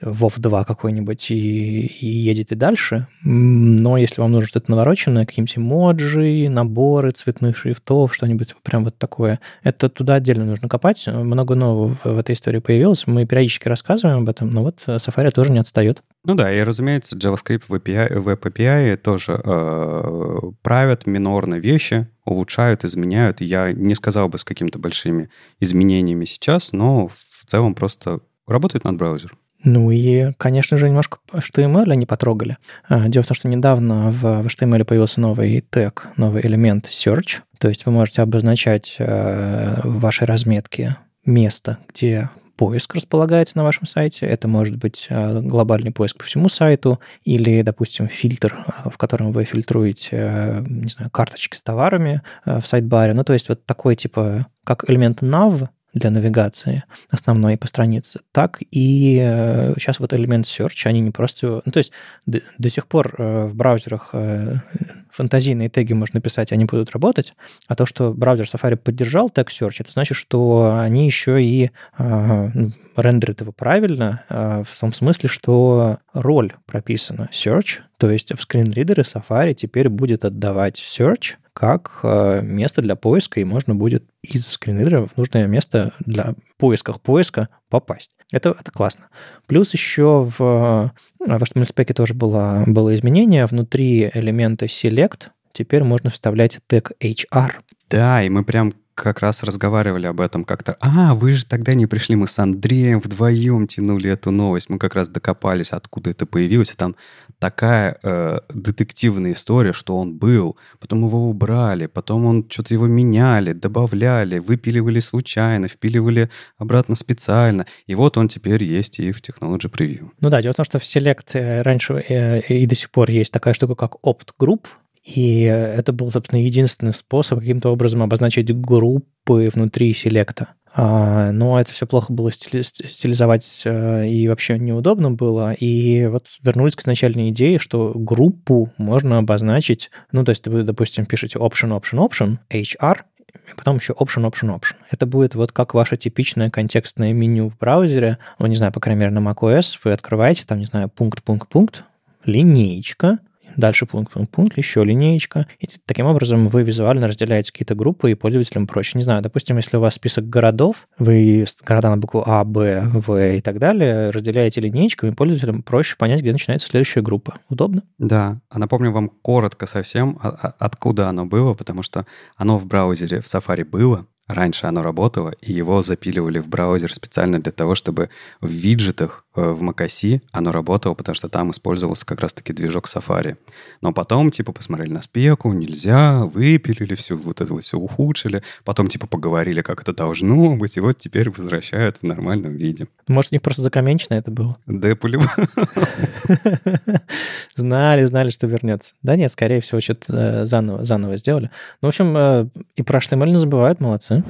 WoW 2 какой-нибудь, и, и едете дальше. Но если вам нужно что-то навороченное, какие-нибудь эмоджи, наборы цветных шрифтов, что-нибудь прям вот такое, это туда отдельно нужно копать. Много нового в, в этой истории появилось. Мы периодически рассказываем об этом, но вот Safari тоже не отстает. Ну да, и, разумеется, JavaScript в API, в API тоже э, правят минорные вещи, улучшают, изменяют. Я не сказал бы с какими-то большими изменениями сейчас, но в целом просто работает над браузером. Ну и, конечно же, немножко HTML они потрогали. А, дело в том, что недавно в HTML появился новый тег, новый элемент search. То есть вы можете обозначать э, в вашей разметке место, где поиск располагается на вашем сайте. Это может быть э, глобальный поиск по всему сайту или, допустим, фильтр, э, в котором вы фильтруете, не знаю, карточки с товарами в сайт-баре. Ну, то есть вот такой типа, как элемент nav, для навигации основной по странице, так и сейчас э, вот элемент search, они не просто... Ну, то есть до, до сих пор э, в браузерах э, фантазийные теги можно писать, они будут работать, а то, что браузер Safari поддержал тег search, это значит, что они еще и ну, рендерит его правильно, в том смысле, что роль прописана search, то есть в скринридеры Safari теперь будет отдавать search как э, место для поиска, и можно будет из скринридера в нужное место для поисках поиска попасть. Это, это классно. Плюс еще в, э, в HTML спеке тоже было, было изменение. Внутри элемента select теперь можно вставлять тег HR. Да, и мы прям как раз разговаривали об этом как-то. А, вы же тогда не пришли, мы с Андреем вдвоем тянули эту новость. Мы как раз докопались, откуда это появилось. И там такая э, детективная история, что он был, потом его убрали, потом он что-то его меняли, добавляли, выпиливали случайно, впиливали обратно специально. И вот он теперь есть и в Technology Preview. Ну да, дело в том, что в Select э, раньше э, и до сих пор есть такая штука, как Opt Group, и это был, собственно, единственный способ каким-то образом обозначить группы внутри селекта. А, но это все плохо было стилизовать э, и вообще неудобно было. И вот вернулись к изначальной идее, что группу можно обозначить, ну, то есть вы, допустим, пишете option, option, option, HR, потом еще option, option, option. Это будет вот как ваше типичное контекстное меню в браузере. Ну, не знаю, по крайней мере, на macOS вы открываете там, не знаю, пункт, пункт, пункт, линеечка, дальше пункт, пункт, пункт, еще линеечка. И таким образом вы визуально разделяете какие-то группы, и пользователям проще. Не знаю, допустим, если у вас список городов, вы города на букву А, Б, В и так далее разделяете линеечками, пользователям проще понять, где начинается следующая группа. Удобно? Да. А напомню вам коротко совсем, а, а, откуда оно было, потому что оно в браузере в Safari было, Раньше оно работало, и его запиливали в браузер специально для того, чтобы в виджетах в macOS оно работало, потому что там использовался как раз-таки движок Safari. Но потом, типа, посмотрели на спеку, нельзя, выпилили все, вот это вот все ухудшили. Потом, типа, поговорили, как это должно быть, и вот теперь возвращают в нормальном виде. Может, у них просто закоменчено это было? Да, Знали, знали, что вернется. Да нет, скорее всего, что-то э, заново, заново сделали. Ну, в общем, э, и про HTML не забывают, молодцы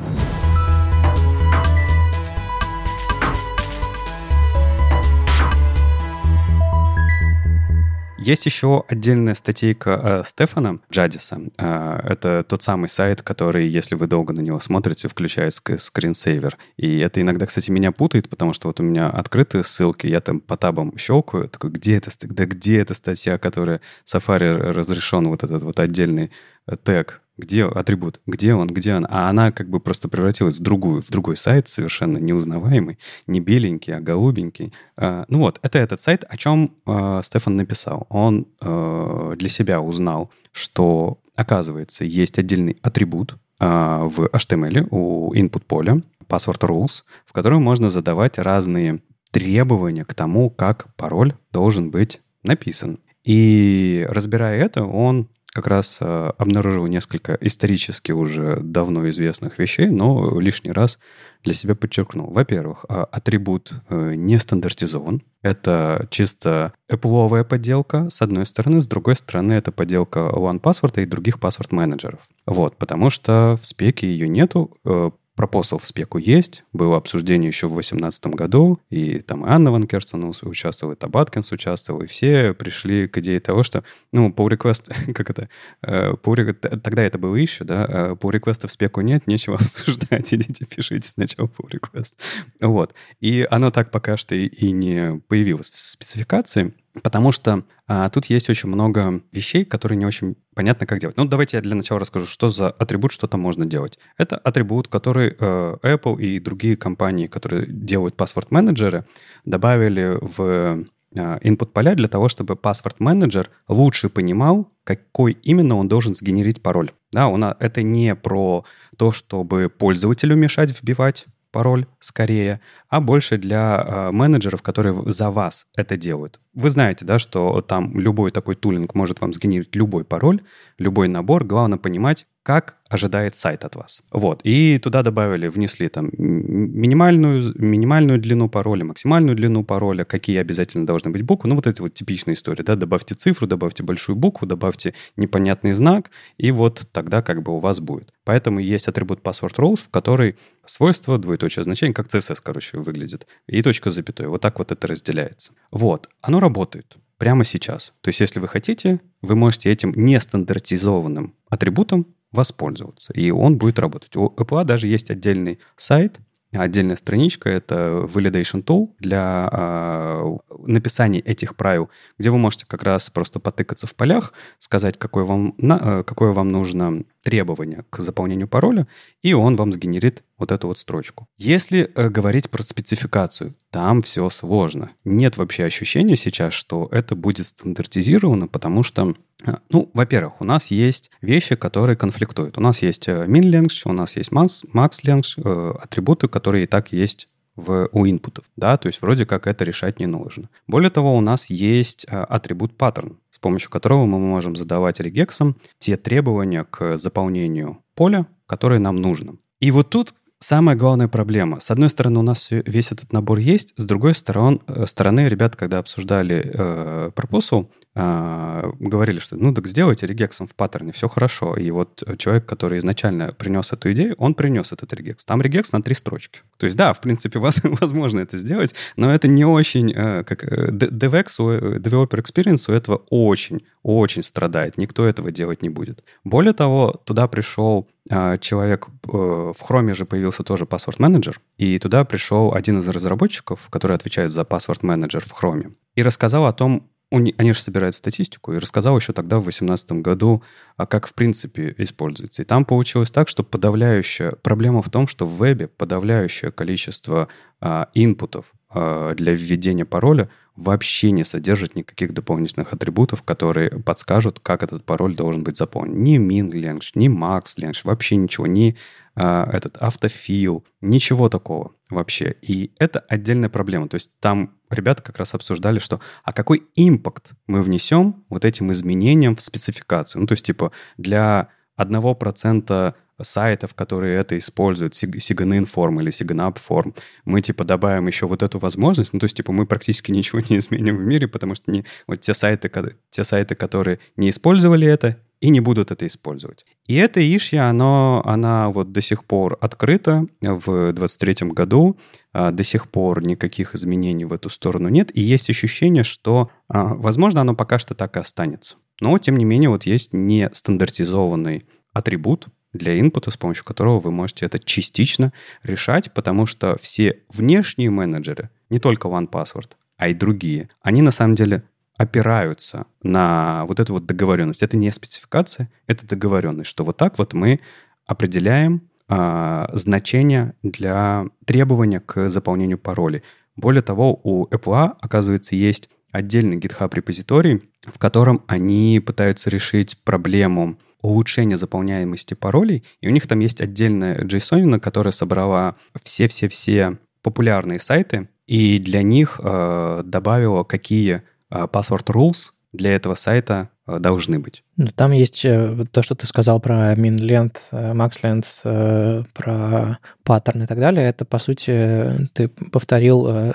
Есть еще отдельная статейка э, Стефана Джадиса. Э, это тот самый сайт, который, если вы долго на него смотрите, включает скринсейвер. И это иногда, кстати, меня путает, потому что вот у меня открытые ссылки, я там по табам щелкаю, такой, где это, да где эта статья, которая Safari разрешен вот этот вот отдельный э, тег где атрибут, где он, где он, а она как бы просто превратилась в другую, в другой сайт, совершенно неузнаваемый, не беленький, а голубенький. А, ну вот, это этот сайт, о чем а, Стефан написал. Он а, для себя узнал, что, оказывается, есть отдельный атрибут в HTML у input поля, password rules, в котором можно задавать разные требования к тому, как пароль должен быть написан. И разбирая это, он как раз э, обнаружил несколько исторически уже давно известных вещей, но лишний раз для себя подчеркнул. Во-первых, а, атрибут э, не стандартизован. Это чисто Apple подделка, с одной стороны. С другой стороны, это подделка OnePassword и других паспорт-менеджеров. Вот, потому что в спеке ее нету. Э, Пропосл в спеку есть, было обсуждение еще в 2018 году, и там и Анна Ван Керстен участвовала, и Табаткинс участвовал, и все пришли к идее того, что, ну, pull request, как это, pull, э, тогда это было еще, да, pull э, request в спеку нет, нечего обсуждать, идите пишите сначала pull request. Вот. И оно так пока что и не появилось в спецификации, Потому что а, тут есть очень много вещей, которые не очень понятно, как делать. Ну, давайте я для начала расскажу, что за атрибут, что там можно делать. Это атрибут, который э, Apple и другие компании, которые делают паспорт-менеджеры, добавили в э, input поля для того, чтобы паспорт-менеджер лучше понимал, какой именно он должен сгенерить пароль. Да, он, это не про то, чтобы пользователю мешать вбивать пароль скорее, а больше для э, менеджеров, которые за вас это делают. Вы знаете, да, что там любой такой тулинг может вам сгенерить любой пароль, любой набор. Главное понимать, как ожидает сайт от вас. Вот. И туда добавили, внесли там минимальную, минимальную длину пароля, максимальную длину пароля, какие обязательно должны быть буквы. Ну, вот эти вот типичные истории, да, добавьте цифру, добавьте большую букву, добавьте непонятный знак, и вот тогда как бы у вас будет. Поэтому есть атрибут password roles, в который свойство, двоеточие значение, как CSS, короче, выглядит, и точка с запятой. Вот так вот это разделяется. Вот. Оно работает прямо сейчас. То есть, если вы хотите, вы можете этим нестандартизованным атрибутом воспользоваться, и он будет работать. У Apple даже есть отдельный сайт, отдельная страничка, это Validation Tool для э, написания этих правил, где вы можете как раз просто потыкаться в полях, сказать, какое вам, на, э, какое вам нужно требование к заполнению пароля, и он вам сгенерит вот эту вот строчку. Если э, говорить про спецификацию, там все сложно. Нет вообще ощущения сейчас, что это будет стандартизировано, потому что, э, ну, во-первых, у нас есть вещи, которые конфликтуют. У нас есть э, min length, у нас есть max, max length, э, атрибуты, которые и так есть в, у инпутов, да, то есть вроде как это решать не нужно. Более того, у нас есть э, атрибут pattern, с помощью которого мы можем задавать регексам те требования к заполнению поля, которые нам нужно. И вот тут самая главная проблема. С одной стороны, у нас весь этот набор есть, с другой стороны, э, стороны ребята, когда обсуждали э, proposal, э, говорили, что ну так сделайте регексом в паттерне, все хорошо. И вот человек, который изначально принес эту идею, он принес этот регекс. Там регекс на три строчки. То есть да, в принципе, возможно это сделать, но это не очень, э, как э, DevX, э, Developer Experience у этого очень, очень страдает. Никто этого делать не будет. Более того, туда пришел а, человек, э, в Chrome же появился тоже Password Manager, и туда пришел один из разработчиков, который отвечает за Password Manager в Chrome, и рассказал о том, они же собирают статистику, и рассказал еще тогда, в 2018 году, а как в принципе используется. И там получилось так, что подавляющая... Проблема в том, что в вебе подавляющее количество а, инпутов а, для введения пароля вообще не содержит никаких дополнительных атрибутов, которые подскажут, как этот пароль должен быть заполнен. Ни min length, ни max length, вообще ничего, ни а, этот автофил, ничего такого вообще. И это отдельная проблема. То есть там ребята как раз обсуждали, что а какой импакт мы внесем вот этим изменением в спецификацию. Ну, то есть, типа, для одного процента сайтов, которые это используют, SIGNIN форм или SIGNUP форм, мы типа добавим еще вот эту возможность, ну то есть типа мы практически ничего не изменим в мире, потому что не, вот те сайты, те сайты, которые не использовали это, и не будут это использовать. И эта ишья, оно, она вот до сих пор открыта в 23 году, а, до сих пор никаких изменений в эту сторону нет, и есть ощущение, что, а, возможно, оно пока что так и останется. Но, тем не менее, вот есть нестандартизованный атрибут для инпута, с помощью которого вы можете это частично решать, потому что все внешние менеджеры, не только OnePassword, а и другие, они на самом деле опираются на вот эту вот договоренность. Это не спецификация, это договоренность, что вот так вот мы определяем а, значение для требования к заполнению паролей. Более того, у Apple, оказывается, есть отдельный GitHub репозиторий, в котором они пытаются решить проблему улучшения заполняемости паролей, и у них там есть отдельная JSON, которая собрала все-все-все популярные сайты, и для них э, добавила, какие Э, password rules для этого сайта э, должны быть. Ну, там есть э, то, что ты сказал про min-length, max-length, про паттерн и так далее. Это, по сути, ты повторил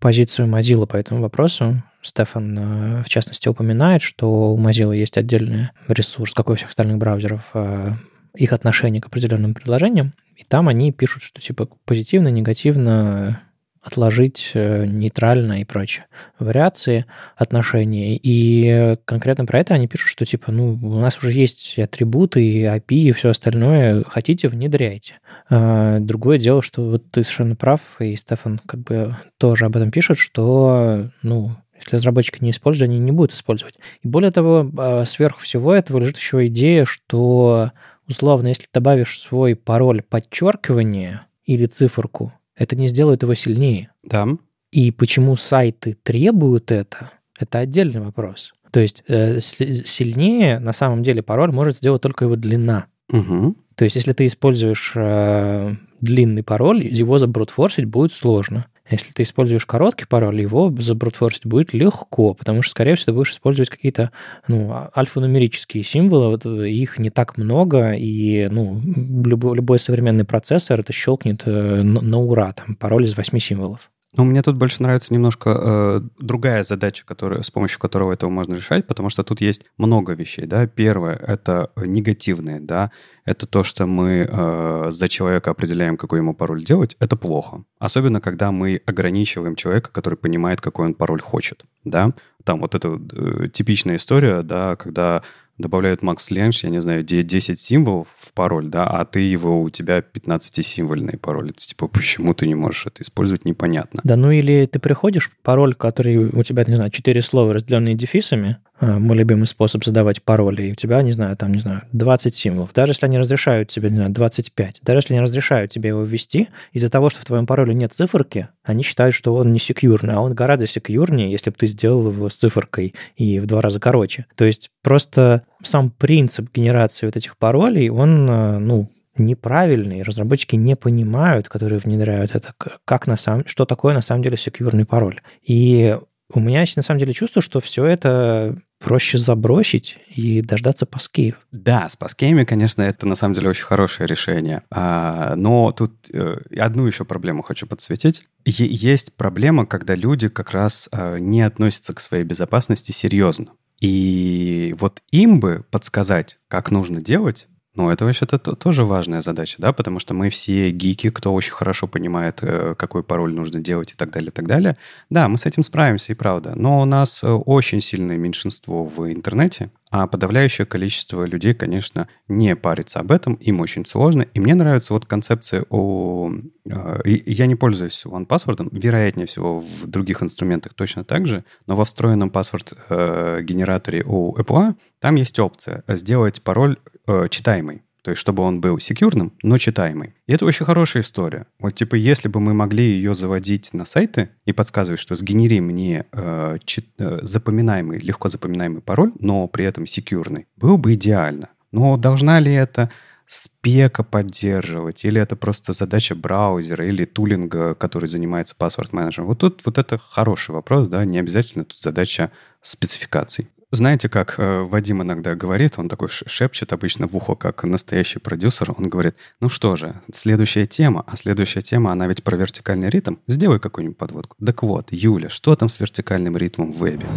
позицию Mozilla по этому вопросу. Стефан, в частности, упоминает, что у Mozilla есть отдельный ресурс, как у всех остальных браузеров, их отношение к определенным предложениям. И там они пишут, что типа позитивно, негативно отложить э, нейтрально и прочее. Вариации отношений. И конкретно про это они пишут, что типа, ну, у нас уже есть атрибуты, и API, и все остальное. Хотите, внедряйте. А, другое дело, что вот ты совершенно прав, и Стефан как бы тоже об этом пишет, что, ну, если разработчики не используют, они не будут использовать. И более того, а, сверху всего этого лежит еще идея, что условно, если добавишь свой пароль подчеркивание или циферку, это не сделает его сильнее. Да. И почему сайты требуют это, это отдельный вопрос. То есть э, сильнее на самом деле пароль может сделать только его длина. Угу. То есть если ты используешь э, длинный пароль, его забрутфорсить будет сложно. Если ты используешь короткий пароль, его забрутфорсить будет легко, потому что, скорее всего, ты будешь использовать какие-то ну, а, альфанумерические символы, вот, э, их не так много, и ну, любой, любой современный процессор это щелкнет э, на, ура, там, пароль из восьми символов. Ну, мне тут больше нравится немножко э, другая задача, которая, с помощью которого этого можно решать, потому что тут есть много вещей, да. Первое — это негативные, да. Это то, что мы э, за человека определяем, какой ему пароль делать. Это плохо. Особенно, когда мы ограничиваем человека, который понимает, какой он пароль хочет, да. Там вот эта э, типичная история, да, когда добавляют Max Length, я не знаю, 10 символов в пароль, да, а ты его, у тебя 15-символьный пароль. Это типа, почему ты не можешь это использовать, непонятно. Да, ну или ты приходишь, пароль, который у тебя, не знаю, 4 слова, разделенные дефисами, мой любимый способ задавать пароли, и у тебя, не знаю, там, не знаю, 20 символов. Даже если они разрешают тебе, не знаю, 25, даже если они разрешают тебе его ввести, из-за того, что в твоем пароле нет циферки, они считают, что он не секьюрный, а он гораздо секьюрнее, если бы ты сделал его с циферкой и в два раза короче. То есть просто сам принцип генерации вот этих паролей, он, а, ну, неправильный, разработчики не понимают, которые внедряют это, как на самом, что такое на самом деле секьюрный пароль. И у меня на самом деле чувство, что все это проще забросить и дождаться паскеев. Да, с паскеями, конечно, это на самом деле очень хорошее решение. А, но тут э, одну еще проблему хочу подсветить. Есть проблема, когда люди как раз э, не относятся к своей безопасности серьезно. И вот им бы подсказать, как нужно делать, Ну, это вообще-то тоже важная задача, да, потому что мы все гики, кто очень хорошо понимает, э, какой пароль нужно делать и так далее, и так далее. Да, мы с этим справимся, и правда. Но у нас э, очень сильное меньшинство в интернете, а подавляющее количество людей, конечно, не парится об этом, им очень сложно. И мне нравится вот концепция о... Э, я не пользуюсь OnePassword, вероятнее всего в других инструментах точно так же, но во встроенном паспорт-генераторе у Apple там есть опция сделать пароль читаемый. То есть, чтобы он был секьюрным, но читаемый. И это очень хорошая история. Вот, типа, если бы мы могли ее заводить на сайты и подсказывать, что сгенери мне э, чит, э, запоминаемый, легко запоминаемый пароль, но при этом секьюрный, было бы идеально. Но должна ли это спека поддерживать, или это просто задача браузера, или тулинга, который занимается паспорт менеджером. Вот тут вот это хороший вопрос, да, не обязательно тут задача спецификаций. Знаете, как э, Вадим иногда говорит, он такой шепчет обычно в ухо, как настоящий продюсер, он говорит, ну что же, следующая тема, а следующая тема, она ведь про вертикальный ритм, сделай какую-нибудь подводку. Так вот, Юля, что там с вертикальным ритмом в вебе?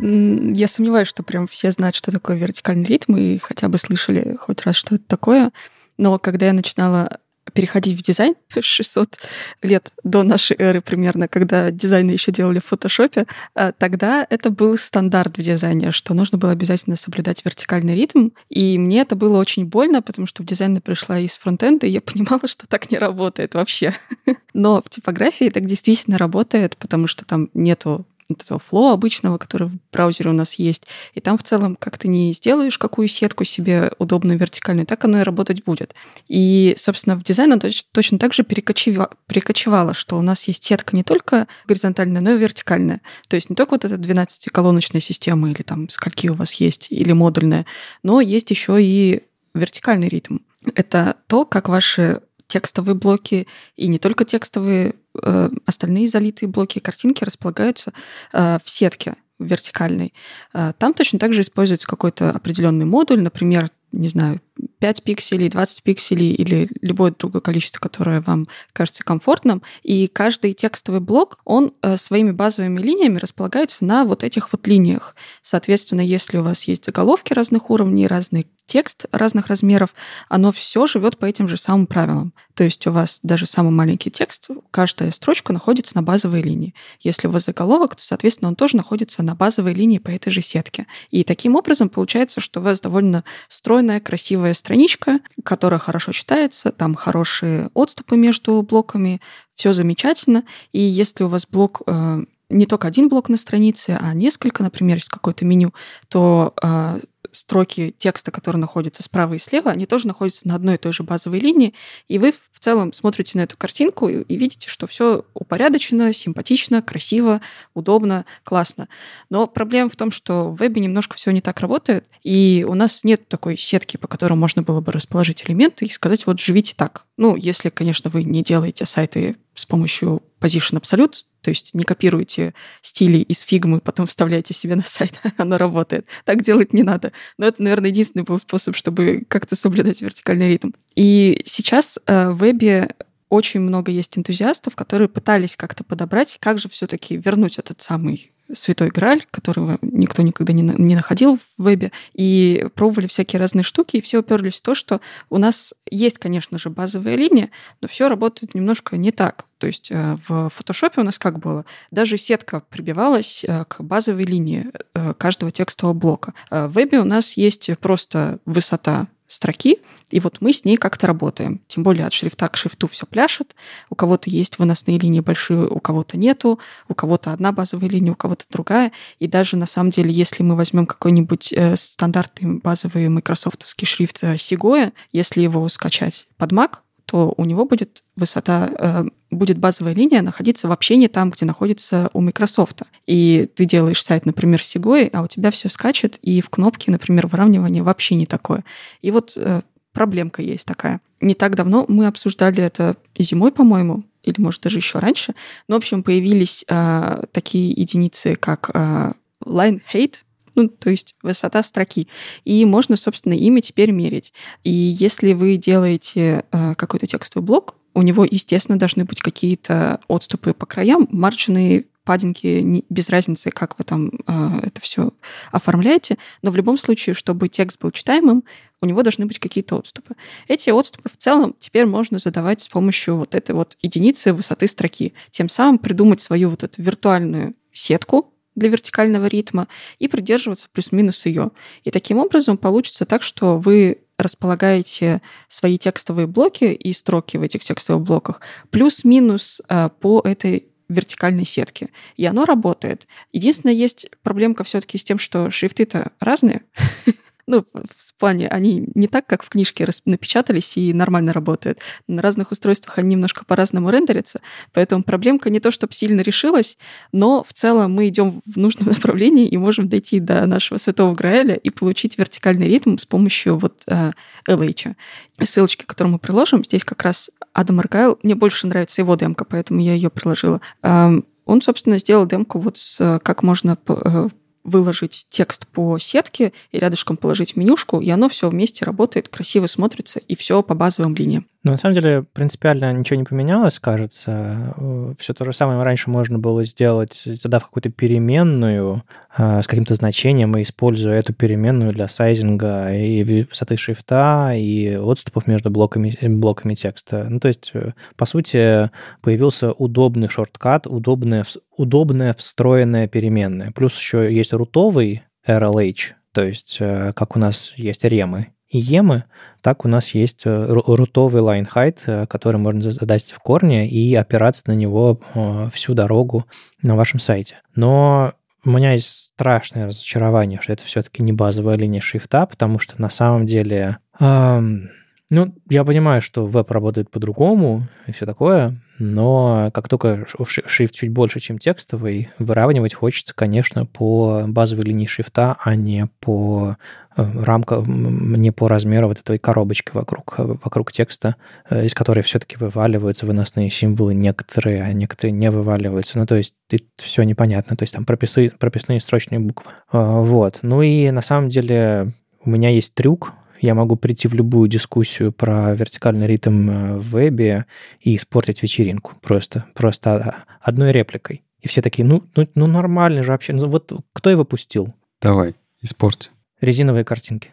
Я сомневаюсь, что прям все знают, что такое вертикальный ритм, и хотя бы слышали хоть раз, что это такое. Но когда я начинала переходить в дизайн 600 лет до нашей эры примерно, когда дизайны еще делали в фотошопе, а, тогда это был стандарт в дизайне, что нужно было обязательно соблюдать вертикальный ритм. И мне это было очень больно, потому что в дизайн пришла из фронтенда, и я понимала, что так не работает вообще. Но в типографии так действительно работает, потому что там нету вот этого флоу обычного, который в браузере у нас есть, и там в целом как ты не сделаешь какую сетку себе удобную вертикальную, так оно и работать будет. И, собственно, в дизайн оно точно так же перекочевало, перекочевало, что у нас есть сетка не только горизонтальная, но и вертикальная. То есть не только вот эта 12-колоночная система или там скольки у вас есть, или модульная, но есть еще и вертикальный ритм. Это то, как ваши текстовые блоки и не только текстовые, э, остальные залитые блоки картинки располагаются э, в сетке вертикальной. Э, там точно так же используется какой-то определенный модуль, например, не знаю, 5 пикселей, 20 пикселей или любое другое количество, которое вам кажется комфортным. И каждый текстовый блок, он э, своими базовыми линиями располагается на вот этих вот линиях. Соответственно, если у вас есть заголовки разных уровней, разный текст разных размеров, оно все живет по этим же самым правилам. То есть у вас даже самый маленький текст, каждая строчка находится на базовой линии. Если у вас заголовок, то, соответственно, он тоже находится на базовой линии по этой же сетке. И таким образом получается, что у вас довольно стройная, красивая страничка, которая хорошо читается, там хорошие отступы между блоками, все замечательно. И если у вас блок э, не только один блок на странице, а несколько, например, есть какое-то меню, то э, строки текста, которые находятся справа и слева, они тоже находятся на одной и той же базовой линии, и вы в целом смотрите на эту картинку и, и видите, что все упорядочено, симпатично, красиво, удобно, классно. Но проблема в том, что в вебе немножко все не так работает, и у нас нет такой сетки, по которой можно было бы расположить элементы и сказать, вот живите так. Ну, если, конечно, вы не делаете сайты с помощью Position Absolute, то есть не копируете стили из фигмы, потом вставляете себе на сайт, оно работает. Так делать не надо. Но это, наверное, единственный был способ, чтобы как-то соблюдать вертикальный ритм. И сейчас э, в вебе очень много есть энтузиастов, которые пытались как-то подобрать, как же все-таки вернуть этот самый святой граль, которого никто никогда не, не находил в вебе, и пробовали всякие разные штуки, и все уперлись в то, что у нас есть, конечно же, базовая линия, но все работает немножко не так. То есть э, в фотошопе у нас как было? Даже сетка прибивалась э, к базовой линии э, каждого текстового блока. В вебе у нас есть просто высота строки, и вот мы с ней как-то работаем. Тем более от шрифта к шрифту все пляшет. У кого-то есть выносные линии большие, у кого-то нету, у кого-то одна базовая линия, у кого-то другая. И даже на самом деле, если мы возьмем какой-нибудь э, стандартный базовый майкрософтовский шрифт э, Segoya, если его скачать под Mac, то у него будет высота, э, будет базовая линия находиться вообще не там, где находится у Microsoft. И ты делаешь сайт, например, с Segoy, а у тебя все скачет, и в кнопке, например, выравнивания вообще не такое. И вот э, проблемка есть такая. Не так давно мы обсуждали это зимой, по-моему, или, может, даже еще раньше. Но, в общем, появились э, такие единицы, как э, line height, ну, то есть высота строки. И можно, собственно, ими теперь мерить. И если вы делаете э, какой-то текстовый блок, у него, естественно, должны быть какие-то отступы по краям, марджины паддинги, без разницы, как вы там э, это все оформляете, но в любом случае, чтобы текст был читаемым, у него должны быть какие-то отступы. Эти отступы в целом теперь можно задавать с помощью вот этой вот единицы высоты строки. Тем самым придумать свою вот эту виртуальную сетку, для вертикального ритма и придерживаться плюс-минус ее. И таким образом получится так, что вы располагаете свои текстовые блоки и строки в этих текстовых блоках плюс-минус э, по этой вертикальной сетке. И оно работает. Единственное, есть проблемка все-таки с тем, что шрифты-то разные. Ну, в плане, они не так, как в книжке напечатались и нормально работают. На разных устройствах они немножко по-разному рендерятся, поэтому проблемка не то, чтобы сильно решилась, но в целом мы идем в нужном направлении и можем дойти до нашего святого Граэля и получить вертикальный ритм с помощью вот э, LH. Ссылочки, которые мы приложим, здесь как раз Адам Аргайл, мне больше нравится его демка, поэтому я ее приложила. Он, собственно, сделал демку вот с как можно э, выложить текст по сетке и рядышком положить менюшку, и оно все вместе работает, красиво смотрится, и все по базовым линиям. Ну, на самом деле, принципиально ничего не поменялось, кажется. Все то же самое раньше можно было сделать, задав какую-то переменную э, с каким-то значением и используя эту переменную для сайзинга и высоты шрифта, и отступов между блоками, блоками текста. Ну, то есть, э, по сути, появился удобный шорткат, удобная, удобная встроенная переменная. Плюс еще есть рутовый RLH, то есть э, как у нас есть ремы и емы, так у нас есть э, рутовый line height, э, который можно задать в корне и опираться на него э, всю дорогу на вашем сайте. Но у меня есть страшное разочарование, что это все-таки не базовая линия шрифта, потому что на самом деле... Эм, ну, я понимаю, что веб работает по-другому и все такое, но как только шрифт чуть больше, чем текстовый, выравнивать хочется, конечно, по базовой линии шрифта, а не по э, рамкам, не по размеру вот этой коробочки вокруг, вокруг текста, э, из которой все-таки вываливаются выносные символы некоторые, а некоторые не вываливаются. Ну, то есть все непонятно. То есть там прописы, прописные строчные буквы. Э, вот. Ну и на самом деле у меня есть трюк, я могу прийти в любую дискуссию про вертикальный ритм э, в вебе и испортить вечеринку просто, просто одной репликой. И все такие, ну, ну, ну нормально же вообще. Ну, вот кто его пустил? Давай, испорти. Резиновые картинки.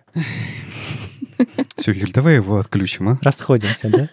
Все, Юль, давай его отключим, а? Расходимся, да?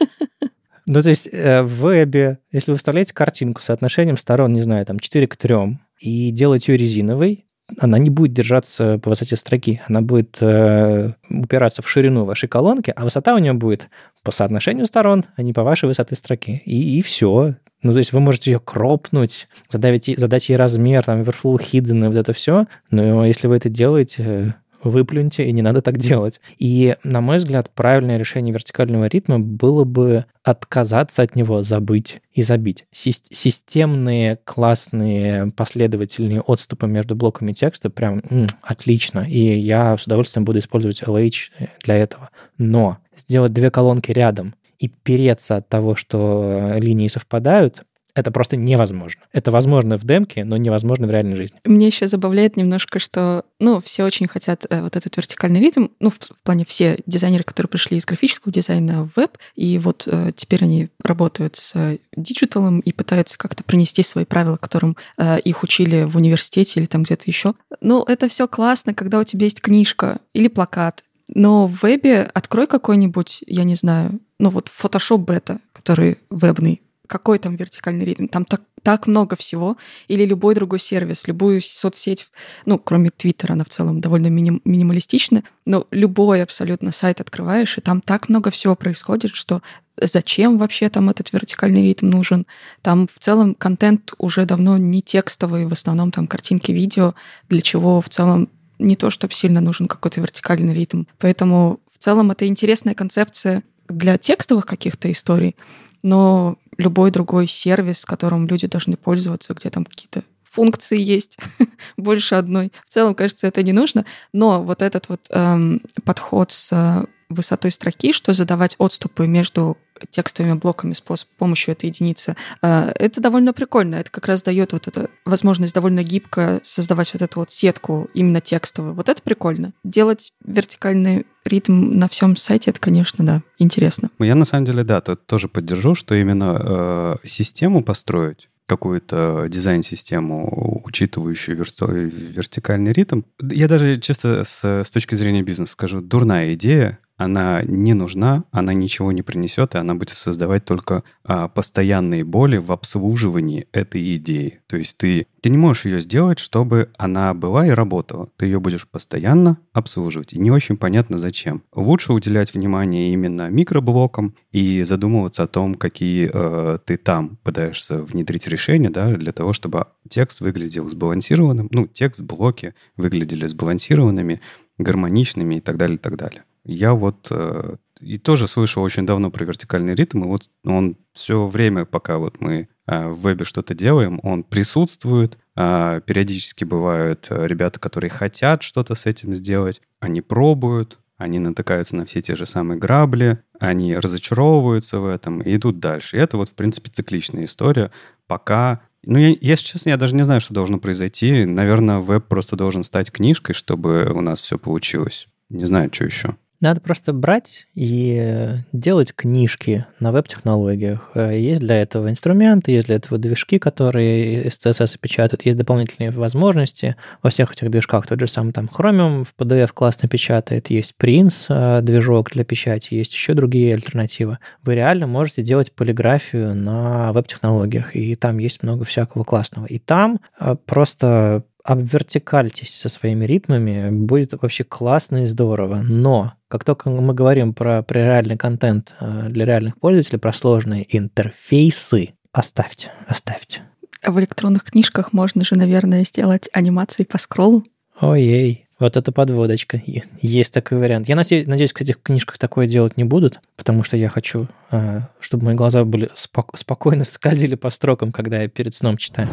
Ну, то есть э, в вебе, если вы вставляете картинку с соотношением сторон, не знаю, там 4 к 3, и делаете ее резиновой, она не будет держаться по высоте строки, она будет э, упираться в ширину вашей колонки, а высота у нее будет по соотношению сторон, а не по вашей высоте строки. И, и все. Ну, то есть вы можете ее кропнуть, задать, задать ей размер, там, overflow hidden и вот это все, но если вы это делаете, выплюньте, и не надо так делать. И, на мой взгляд, правильное решение вертикального ритма было бы отказаться от него, забыть и забить. Системные, классные, последовательные отступы между блоками текста прям м, отлично. И я с удовольствием буду использовать LH для этого. Но сделать две колонки рядом и переться от того, что линии совпадают, это просто невозможно. Это возможно в демке, но невозможно в реальной жизни. Мне еще забавляет немножко, что, ну, все очень хотят э, вот этот вертикальный ритм, ну, в, в плане все дизайнеры, которые пришли из графического дизайна в веб, и вот э, теперь они работают с диджиталом и пытаются как-то принести свои правила, которым э, их учили в университете или там где-то еще. Ну, это все классно, когда у тебя есть книжка или плакат, но в вебе открой какой-нибудь, я не знаю, ну вот Photoshop бета, который вебный, какой там вертикальный ритм? Там так, так много всего. Или любой другой сервис, любую соцсеть, ну, кроме Твиттера, она в целом довольно миним, минималистична, но любой абсолютно сайт открываешь, и там так много всего происходит, что зачем вообще там этот вертикальный ритм нужен? Там в целом контент уже давно не текстовый, в основном там картинки, видео, для чего в целом не то, чтобы сильно нужен какой-то вертикальный ритм. Поэтому в целом это интересная концепция для текстовых каких-то историй, но любой другой сервис, которым люди должны пользоваться, где там какие-то функции есть, больше одной. В целом, кажется, это не нужно, но вот этот вот эм, подход с э, высотой строки, что задавать отступы между текстовыми блоками с помощью этой единицы, э, это довольно прикольно. Это как раз дает вот эту возможность довольно гибко создавать вот эту вот сетку именно текстовую. Вот это прикольно. Делать вертикальный ритм на всем сайте, это, конечно, да, интересно. Я на самом деле, да, тут тоже поддержу, что именно э, систему построить какую-то дизайн-систему, учитывающую вертикальный ритм. Я даже чисто с, с точки зрения бизнеса скажу, дурная идея она не нужна, она ничего не принесет, и она будет создавать только а, постоянные боли в обслуживании этой идеи. То есть ты, ты не можешь ее сделать, чтобы она была и работала. Ты ее будешь постоянно обслуживать. И не очень понятно зачем. Лучше уделять внимание именно микроблокам и задумываться о том, какие э, ты там пытаешься внедрить решения, да, для того, чтобы текст выглядел сбалансированным, ну, текст, блоки выглядели сбалансированными, гармоничными и так далее, и так далее. Я вот э, и тоже слышал очень давно про вертикальный ритм, и вот он все время, пока вот мы э, в вебе что-то делаем, он присутствует. Э, периодически бывают э, ребята, которые хотят что-то с этим сделать, они пробуют, они натыкаются на все те же самые грабли, они разочаровываются в этом и идут дальше. И это вот, в принципе, цикличная история, пока ну, я, если честно, я даже не знаю, что должно произойти. Наверное, веб просто должен стать книжкой, чтобы у нас все получилось. Не знаю, что еще. Надо просто брать и делать книжки на веб-технологиях. Есть для этого инструменты, есть для этого движки, которые из CSS печатают, есть дополнительные возможности во всех этих движках. Тот же самый там Chromium в PDF классно печатает, есть Prince э, движок для печати, есть еще другие альтернативы. Вы реально можете делать полиграфию на веб-технологиях, и там есть много всякого классного. И там э, просто обвертикальтесь со своими ритмами, будет вообще классно и здорово. Но как только мы говорим про, про реальный контент э, для реальных пользователей, про сложные интерфейсы, оставьте, оставьте. А в электронных книжках можно же, наверное, сделать анимации по скроллу. Ой-ей, вот это подводочка. Есть такой вариант. Я надеюсь, надеюсь, в этих книжках такое делать не будут, потому что я хочу, э, чтобы мои глаза были спок- спокойно скользили по строкам, когда я перед сном читаю.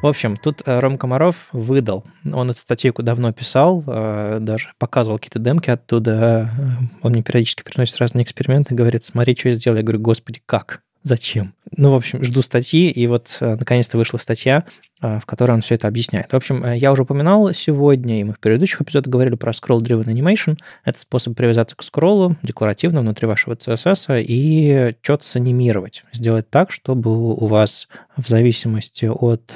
В общем, тут э, Ром Комаров выдал. Он эту статейку давно писал, э, даже показывал какие-то демки оттуда. Э, он мне периодически приносит разные эксперименты, говорит, смотри, что я сделал. Я говорю, господи, как? Зачем? Ну, в общем, жду статьи, и вот наконец-то вышла статья, в которой он все это объясняет. В общем, э, я уже упоминал сегодня, и мы в предыдущих эпизодах говорили про Scroll-Driven Animation. Это способ привязаться к скроллу декларативно внутри вашего CSS и что-то санимировать. Сделать так, чтобы у вас в зависимости от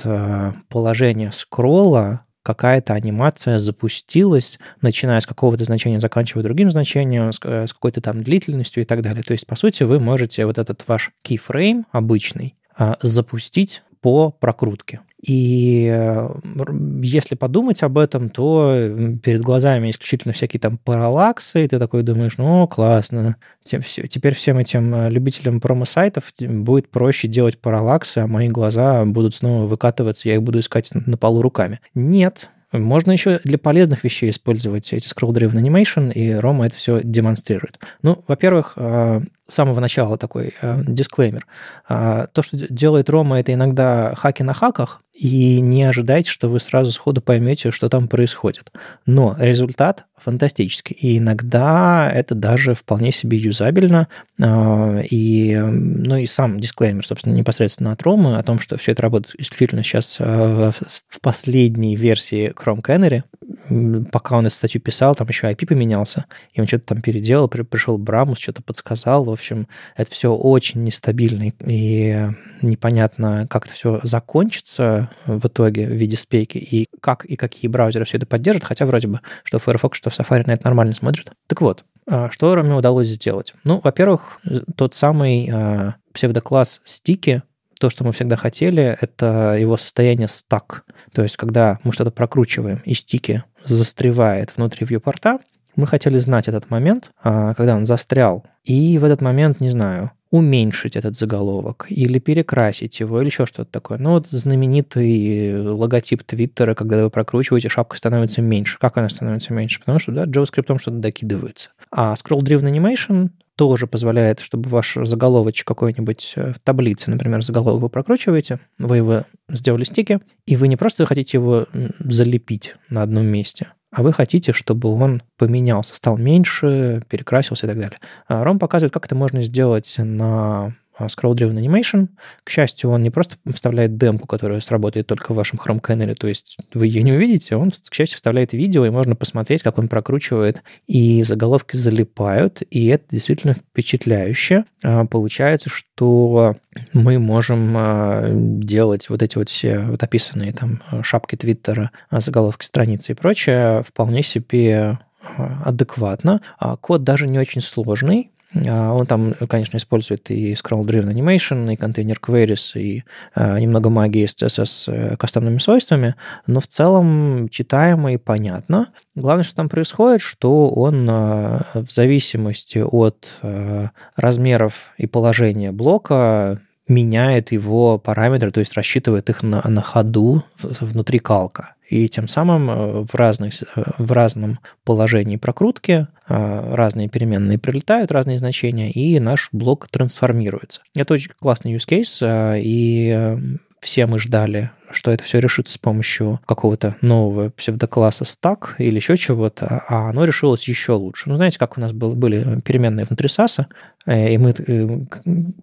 положения скролла какая-то анимация запустилась, начиная с какого-то значения, заканчивая другим значением, с, э, какой-то там длительностью и так далее. То есть, по сути, вы можете вот этот ваш keyframe обычный запустить по прокрутке. И э, если подумать об этом, то перед глазами исключительно всякие там параллаксы, и ты такой думаешь, ну, классно, теперь всем этим э, любителям промо-сайтов будет проще делать параллаксы, а мои глаза будут снова выкатываться, я их буду искать на полу руками. Нет, можно еще для полезных вещей использовать эти scroll-driven animation, и Рома это все демонстрирует. Ну, во-первых, э, с самого начала такой дисклеймер. То, что делает Рома, это иногда хаки на хаках, и не ожидайте, что вы сразу сходу поймете, что там происходит. Но результат фантастический. И иногда это даже вполне себе юзабельно. А, и, ну и сам дисклеймер, собственно, непосредственно от Ромы о том, что все это работает исключительно сейчас а, в последней версии Chrome Canary. Пока он эту статью писал, там еще IP поменялся, и он что-то там переделал, пришел Брамус, что-то подсказал. В общем, это все очень нестабильно, и непонятно, как это все закончится в итоге в виде спейки, и как и какие браузеры все это поддержат, хотя вроде бы, что Firefox, что Safari на это нормально смотрят. Так вот, а, что Роме удалось сделать? Ну, во-первых, тот самый э, псевдокласс стики, то, что мы всегда хотели, это его состояние стак. То есть, когда мы что-то прокручиваем, и стики застревает внутри вьюпорта, мы хотели знать этот момент, а, когда он застрял, и в этот момент, не знаю, уменьшить этот заголовок или перекрасить его, или еще что-то такое. Ну вот знаменитый логотип Твиттера, когда вы прокручиваете, шапка становится меньше. Как она становится меньше? Потому что, да, JavaScript что-то докидывается. А Scroll-Driven Animation тоже позволяет, чтобы ваш заголовочек какой-нибудь э, в таблице, например, заголовок вы прокручиваете, вы его сделали стики, и вы не просто хотите его залепить на одном месте, а вы хотите, чтобы он поменялся, стал меньше, перекрасился и так далее. А Ром показывает, как это можно сделать на а, Scroll-Driven Animation. К счастью, он не просто вставляет демку, которая сработает только в вашем Chrome Canary, то есть вы ее не увидите, он, к счастью, вставляет видео, и можно посмотреть, как он прокручивает, и заголовки залипают, и это действительно впечатляюще. А, получается, что мы можем а, делать вот эти вот все вот описанные там шапки Твиттера, заголовки страницы и прочее вполне себе адекватно. Код даже не очень сложный, он там, конечно, использует и scroll-driven animation, и container queries, и а, немного магии с CSS э, кастомными свойствами, но в целом читаемо и понятно. Главное, что там происходит, что он а, в зависимости от размеров и положения блока меняет его параметры, то есть рассчитывает их на, на ходу внутри калка и тем самым э, в, разных, э, в разном положении прокрутки э, разные переменные прилетают, разные значения, и наш блок трансформируется. Это очень классный use case, и все мы ждали что это все решится с помощью какого-то нового псевдокласса стак или еще чего-то, а оно решилось еще лучше. Ну, знаете, как у нас был, были переменные внутри SAS, и мы э,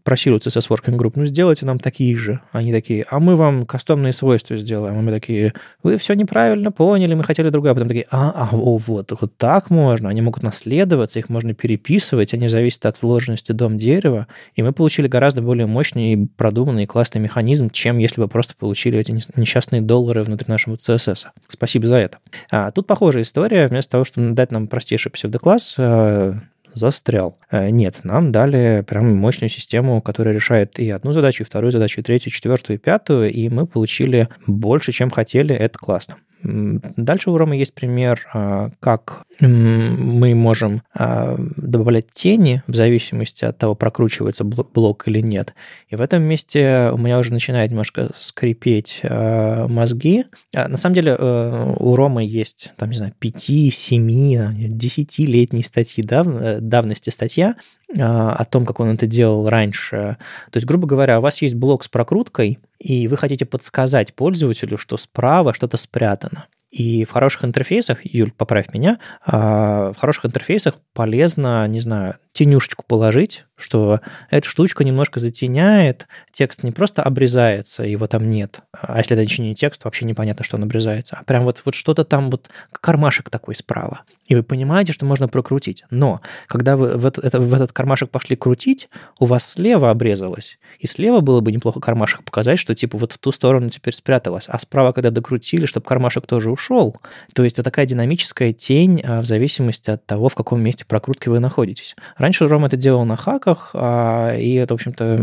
просили у CSS Working Group, ну, сделайте нам такие же. Они такие, а мы вам кастомные свойства сделаем. А мы такие, вы все неправильно поняли, мы хотели другое. А потом такие, а, а о, вот, вот так можно. Они могут наследоваться, их можно переписывать, они зависят от вложенности дом дерева. И мы получили гораздо более мощный, продуманный, классный механизм, чем если бы просто получили эти несчастные доллары внутри нашего CSS. Спасибо за это. А тут похожая история. Вместо того, чтобы дать нам простейший псевдокласс, э, застрял. Э, нет, нам дали прям мощную систему, которая решает и одну задачу, и вторую задачу, и третью, и четвертую, и пятую, и мы получили больше, чем хотели. Это классно. Дальше у Ромы есть пример, а, как мы можем а, добавлять тени в зависимости от того, прокручивается блок или нет. И в этом месте у меня уже начинает немножко скрипеть а, мозги. На самом деле э, у Ромы есть, там, не знаю, 5, 7, 10-летней статьи дав... давности статья о том, как он это делал раньше. То есть, грубо говоря, у вас есть блок с прокруткой, и вы хотите подсказать пользователю, что справа что-то спрятано. И в хороших интерфейсах, Юль, поправь меня, а, в хороших интерфейсах полезно, не знаю, тенюшечку положить, что эта штучка немножко затеняет, текст не просто обрезается, его там нет, а если это еще не текст, вообще непонятно, что он обрезается, а прям вот, вот что-то там, вот кармашек такой справа. И вы понимаете, что можно прокрутить. Но когда вы в этот, в этот кармашек пошли крутить, у вас слева обрезалось, и слева было бы неплохо кармашек показать, что типа вот в ту сторону теперь спряталось, а справа, когда докрутили, чтобы кармашек тоже ушел. То есть это такая динамическая тень а, в зависимости от того, в каком месте прокрутки вы находитесь. Раньше Рома это делал на хаках, а, и это, в общем-то,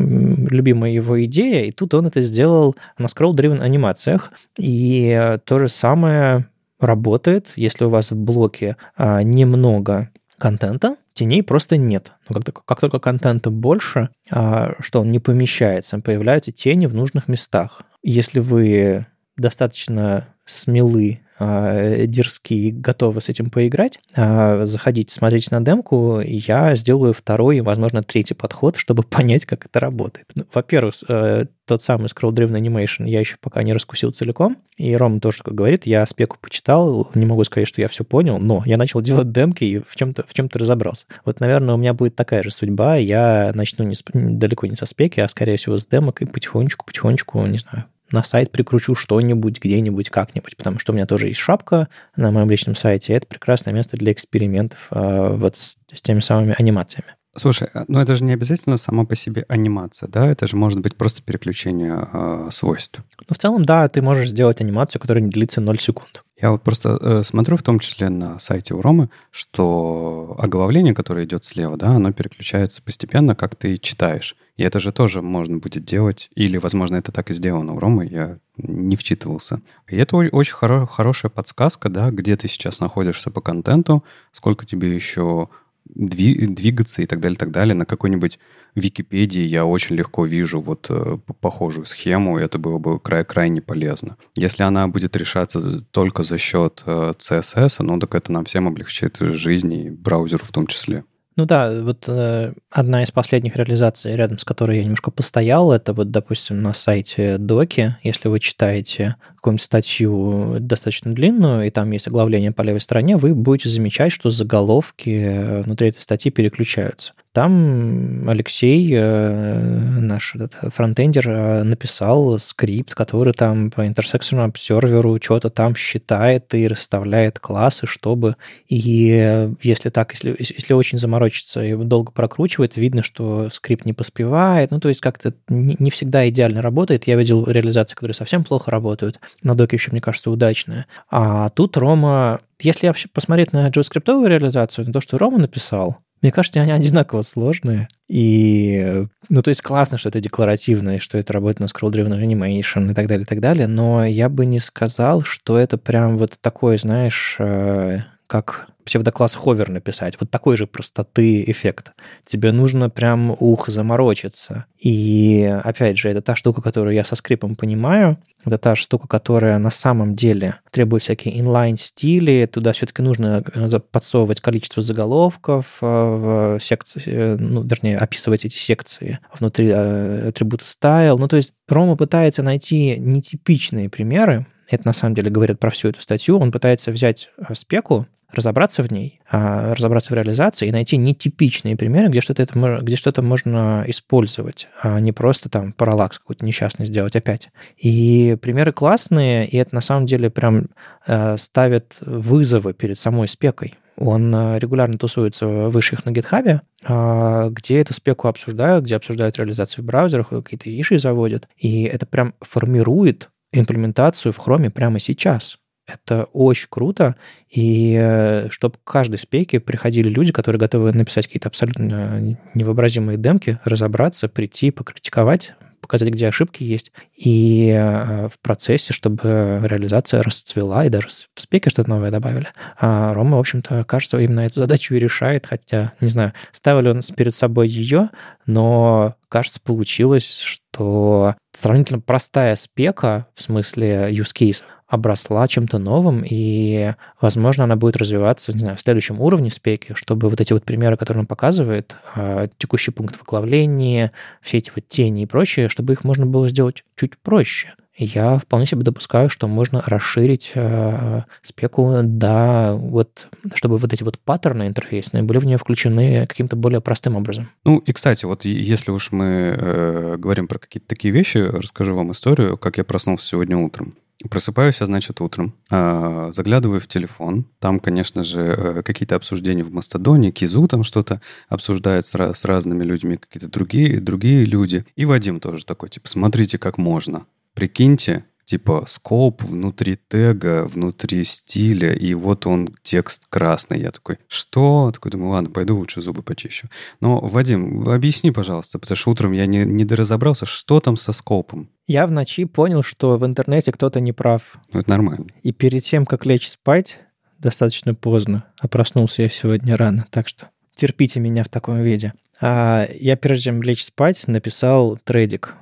любимая его идея, и тут он это сделал на scroll-driven анимациях, и то же самое работает, если у вас в блоке а, немного контента, теней просто нет. Но как, как только контента больше, а, что он не помещается, появляются тени в нужных местах. Если вы достаточно смелы э, дерзкие, готовы с этим поиграть, э, заходите, смотрите на демку, я сделаю второй и, возможно, третий подход, чтобы понять, как это работает. Ну, во-первых, э, тот самый Scroll-Driven Animation я еще пока не раскусил целиком, и Ром тоже как говорит, я спеку почитал, не могу сказать, что я все понял, но я начал делать демки и в чем-то в чем-то разобрался. Вот, наверное, у меня будет такая же судьба, я начну не с, далеко не со спеки, а, скорее всего, с демок и потихонечку-потихонечку, не знаю, на сайт прикручу что-нибудь, где-нибудь, как-нибудь, потому что у меня тоже есть шапка на моем личном сайте, и это прекрасное место для экспериментов э, вот с, с теми самыми анимациями. Слушай, а, ну это же не обязательно сама по себе анимация, да? Это же может быть просто переключение э, свойств. Ну, в целом, да, ты можешь сделать анимацию, которая не длится 0 секунд. Я вот просто э, смотрю, в том числе на сайте у Ромы, что оглавление, которое идет слева, да, оно переключается постепенно, как ты читаешь. И это же тоже можно будет делать, или, возможно, это так и сделано у Ромы, я не вчитывался. И это очень хоро- хорошая подсказка, да, где ты сейчас находишься по контенту, сколько тебе еще двигаться и так далее, так далее. На какой-нибудь Википедии я очень легко вижу вот э, похожую схему, и это было бы край крайне полезно. Если она будет решаться только за счет э, CSS, ну так это нам всем облегчит жизнь и браузеру в том числе. Ну да, вот э, одна из последних реализаций, рядом с которой я немножко постоял, это вот, допустим, на сайте Доки, если вы читаете какую-нибудь статью достаточно длинную, и там есть оглавление по левой стороне, вы будете замечать, что заголовки внутри этой статьи переключаются. Там Алексей, э, наш этот фронтендер, э, написал скрипт, который там по интерсекционному обсерверу что-то там считает и расставляет классы, чтобы... И если так, если, если очень заморочиться и долго прокручивает, видно, что скрипт не поспевает. Ну, то есть как-то не всегда идеально работает. Я видел реализации, которые совсем плохо работают. На доке еще, мне кажется, удачная. А тут Рома... Если вообще посмотреть на JavaScript реализацию, на то, что Рома написал, мне кажется, они одинаково сложные. И, ну, то есть классно, что это декларативно, и что это работает на scroll-driven animation и так далее, и так далее, но я бы не сказал, что это прям вот такой, знаешь, э, как псевдокласс ховер написать. Вот такой же простоты эффект. Тебе нужно прям ух заморочиться. И опять же, это та штука, которую я со скрипом понимаю. Это та штука, которая на самом деле требует всякие инлайн-стили. Туда все-таки нужно э, подсовывать количество заголовков э, в секции, э, ну, вернее, описывать эти секции внутри атрибута style. Ну, то есть Рома пытается найти нетипичные примеры, это на самом деле говорит про всю эту статью, он пытается взять спеку, разобраться в ней, а, разобраться в реализации и найти нетипичные примеры, где что-то, это, где что-то можно использовать, а не просто там параллакс какой-то несчастный сделать опять. И примеры классные, и это на самом деле прям э, ставит вызовы перед самой спекой. Он э, регулярно тусуется в высших на гитхабе, а, где эту спеку обсуждают, где обсуждают реализацию в браузерах, какие-то иши заводят. И это прям формирует имплементацию в Chrome прямо сейчас. Это очень круто, и э, чтобы к каждой спеке приходили люди, которые готовы написать какие-то абсолютно невообразимые демки, разобраться, прийти, покритиковать, показать, где ошибки есть, и э, в процессе, чтобы реализация расцвела, и даже в спеке что-то новое добавили. А Рома, в общем-то, кажется, именно эту задачу и решает, хотя, не знаю, ставил он перед собой ее, но, кажется, получилось, что сравнительно простая спека, в смысле use case, обросла чем-то новым, и, возможно, она будет развиваться, не знаю, в следующем уровне спеки, чтобы вот эти вот примеры, которые он показывает, а, текущий пункт в оглавлении, все эти вот тени и прочее, чтобы их можно было сделать чуть проще. Я вполне себе допускаю, что можно расширить э, спеку до вот, чтобы вот эти вот паттерны интерфейсные были в нее включены каким-то более простым образом. Ну и, кстати, вот если уж мы э, говорим про какие-то такие вещи, расскажу вам историю, как я проснулся сегодня утром. Просыпаюсь я, значит, утром, э, заглядываю в телефон, там, конечно же, э, какие-то обсуждения в Мастодоне, Кизу там что-то обсуждает с, с разными людьми, какие-то другие, другие люди. И Вадим тоже такой, типа, смотрите, как можно. Прикиньте, типа скоп внутри тега, внутри стиля, и вот он текст красный. Я такой, что? Такой думаю, ладно, пойду лучше зубы почищу. Но, Вадим, объясни, пожалуйста, потому что утром я не, не доразобрался, что там со скопом. Я в ночи понял, что в интернете кто-то не прав. Ну, это нормально. И перед тем, как лечь спать, достаточно поздно, а проснулся я сегодня рано, так что терпите меня в таком виде. А я прежде чем лечь спать написал трейдик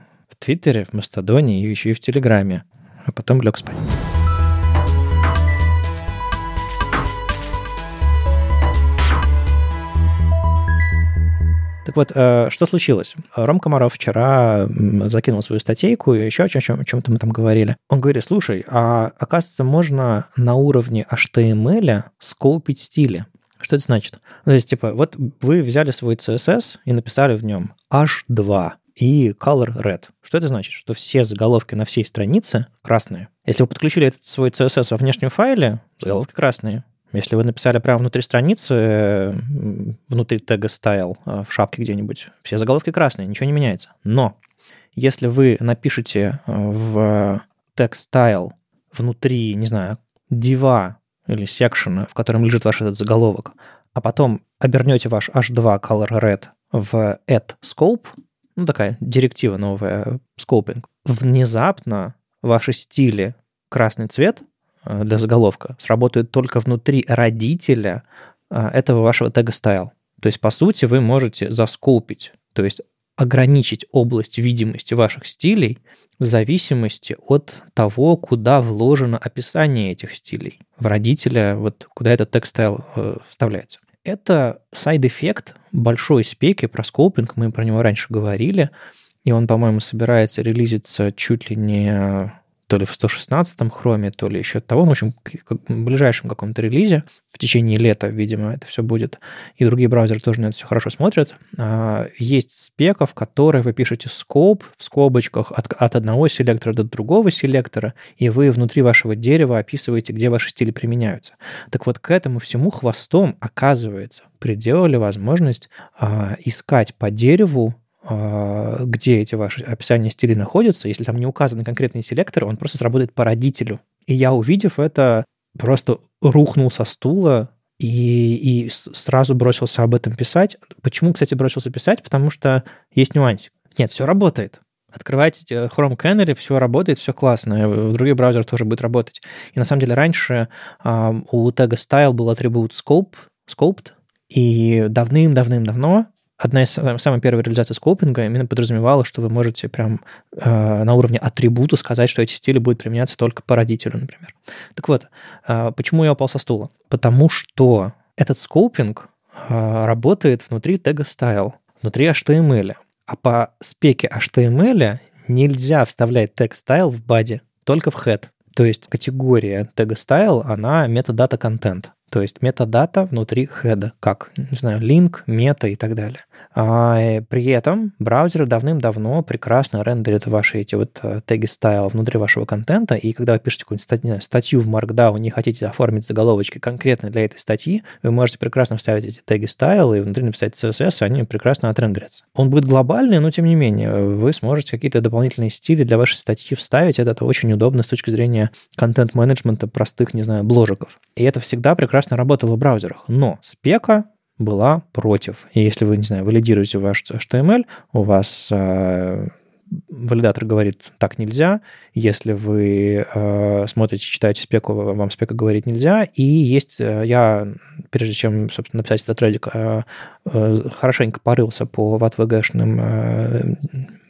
в Твиттере, в Мастодоне и еще и в Телеграме а потом лег спать. Так вот, э, что случилось? Ром Комаров вчера закинул свою статейку и еще о чем- чем-то мы там говорили. Он говорит, слушай, а оказывается, можно на уровне HTML скопить стили. Что это значит? Ну, то есть, типа, вот вы взяли свой CSS и написали в нем H2 и color red. Что это значит? Что все заголовки на всей странице красные. Если вы подключили этот свой CSS во внешнем файле, заголовки красные. Если вы написали прямо внутри страницы, внутри тега style э, в шапке где-нибудь, все заголовки красные, ничего не меняется. Но если вы напишете э, в тег style внутри, не знаю, дива или секшена, в котором лежит ваш этот заголовок, а потом обернете ваш h2 color red в add scope, ну, такая директива новая, скопинг, внезапно ваши стили красный цвет э, для заголовка сработают только внутри родителя э, этого вашего тега style. То есть, по сути, вы можете заскопить, то есть ограничить область видимости ваших стилей в зависимости от того, куда вложено описание этих стилей. В родителя, вот куда этот style э, вставляется. Это side effect большой спеки про скопинг, мы про него раньше говорили, и он, по-моему, собирается релизиться чуть ли не то ли в 116-м хроме, то ли еще того. Ну, в общем, в ближайшем каком-то релизе, в течение лета, видимо, это все будет. И другие браузеры тоже на это все хорошо смотрят. А, есть спека, в которой вы пишете скоп в скобочках от, от одного селектора до другого селектора, и вы внутри вашего дерева описываете, где ваши стили применяются. Так вот, к этому всему хвостом, оказывается, приделали возможность а, искать по дереву где эти ваши описания стилей находятся, если там не указаны конкретные селекторы, он просто сработает по родителю. И я, увидев это, просто рухнул со стула и, и сразу бросился об этом писать. Почему, кстати, бросился писать? Потому что есть нюансик. Нет, все работает. Открывайте э, Chrome Canary, все работает, все классно. В других браузерах тоже будет работать. И на самом деле раньше э, у тега style был атрибут scope, scoped, и давным-давным-давно одна из самых первых реализаций скопинга именно подразумевала, что вы можете прям э, на уровне атрибута сказать, что эти стили будут применяться только по родителю, например. Так вот, э, почему я упал со стула? Потому что этот скопинг э, работает внутри тега style, внутри HTML. А по спеке HTML нельзя вставлять тег style в баде, только в head. То есть категория тега style, она metadata content. То есть метадата внутри хеда, как, не знаю, link, мета и так далее. А э, при этом браузеры давным-давно прекрасно рендерят ваши эти вот э, теги стайл внутри вашего контента, и когда вы пишете какую-нибудь статью в Markdown, не хотите оформить заголовочки конкретно для этой статьи, вы можете прекрасно вставить эти теги стайл и внутри написать CSS, и они прекрасно отрендерятся. Он будет глобальный, но тем не менее вы сможете какие-то дополнительные стили для вашей статьи вставить. Это, это очень удобно с точки зрения контент-менеджмента простых, не знаю, бложиков. И это всегда прекрасно работало в браузерах. Но спека была против. И если вы, не знаю, валидируете ваш HTML, у вас э, валидатор говорит, так нельзя. Если вы э, смотрите, читаете спеку, вам спека говорить нельзя. И есть, э, я, прежде чем, собственно, написать этот трейдик, э, э, хорошенько порылся по ватвгшным э,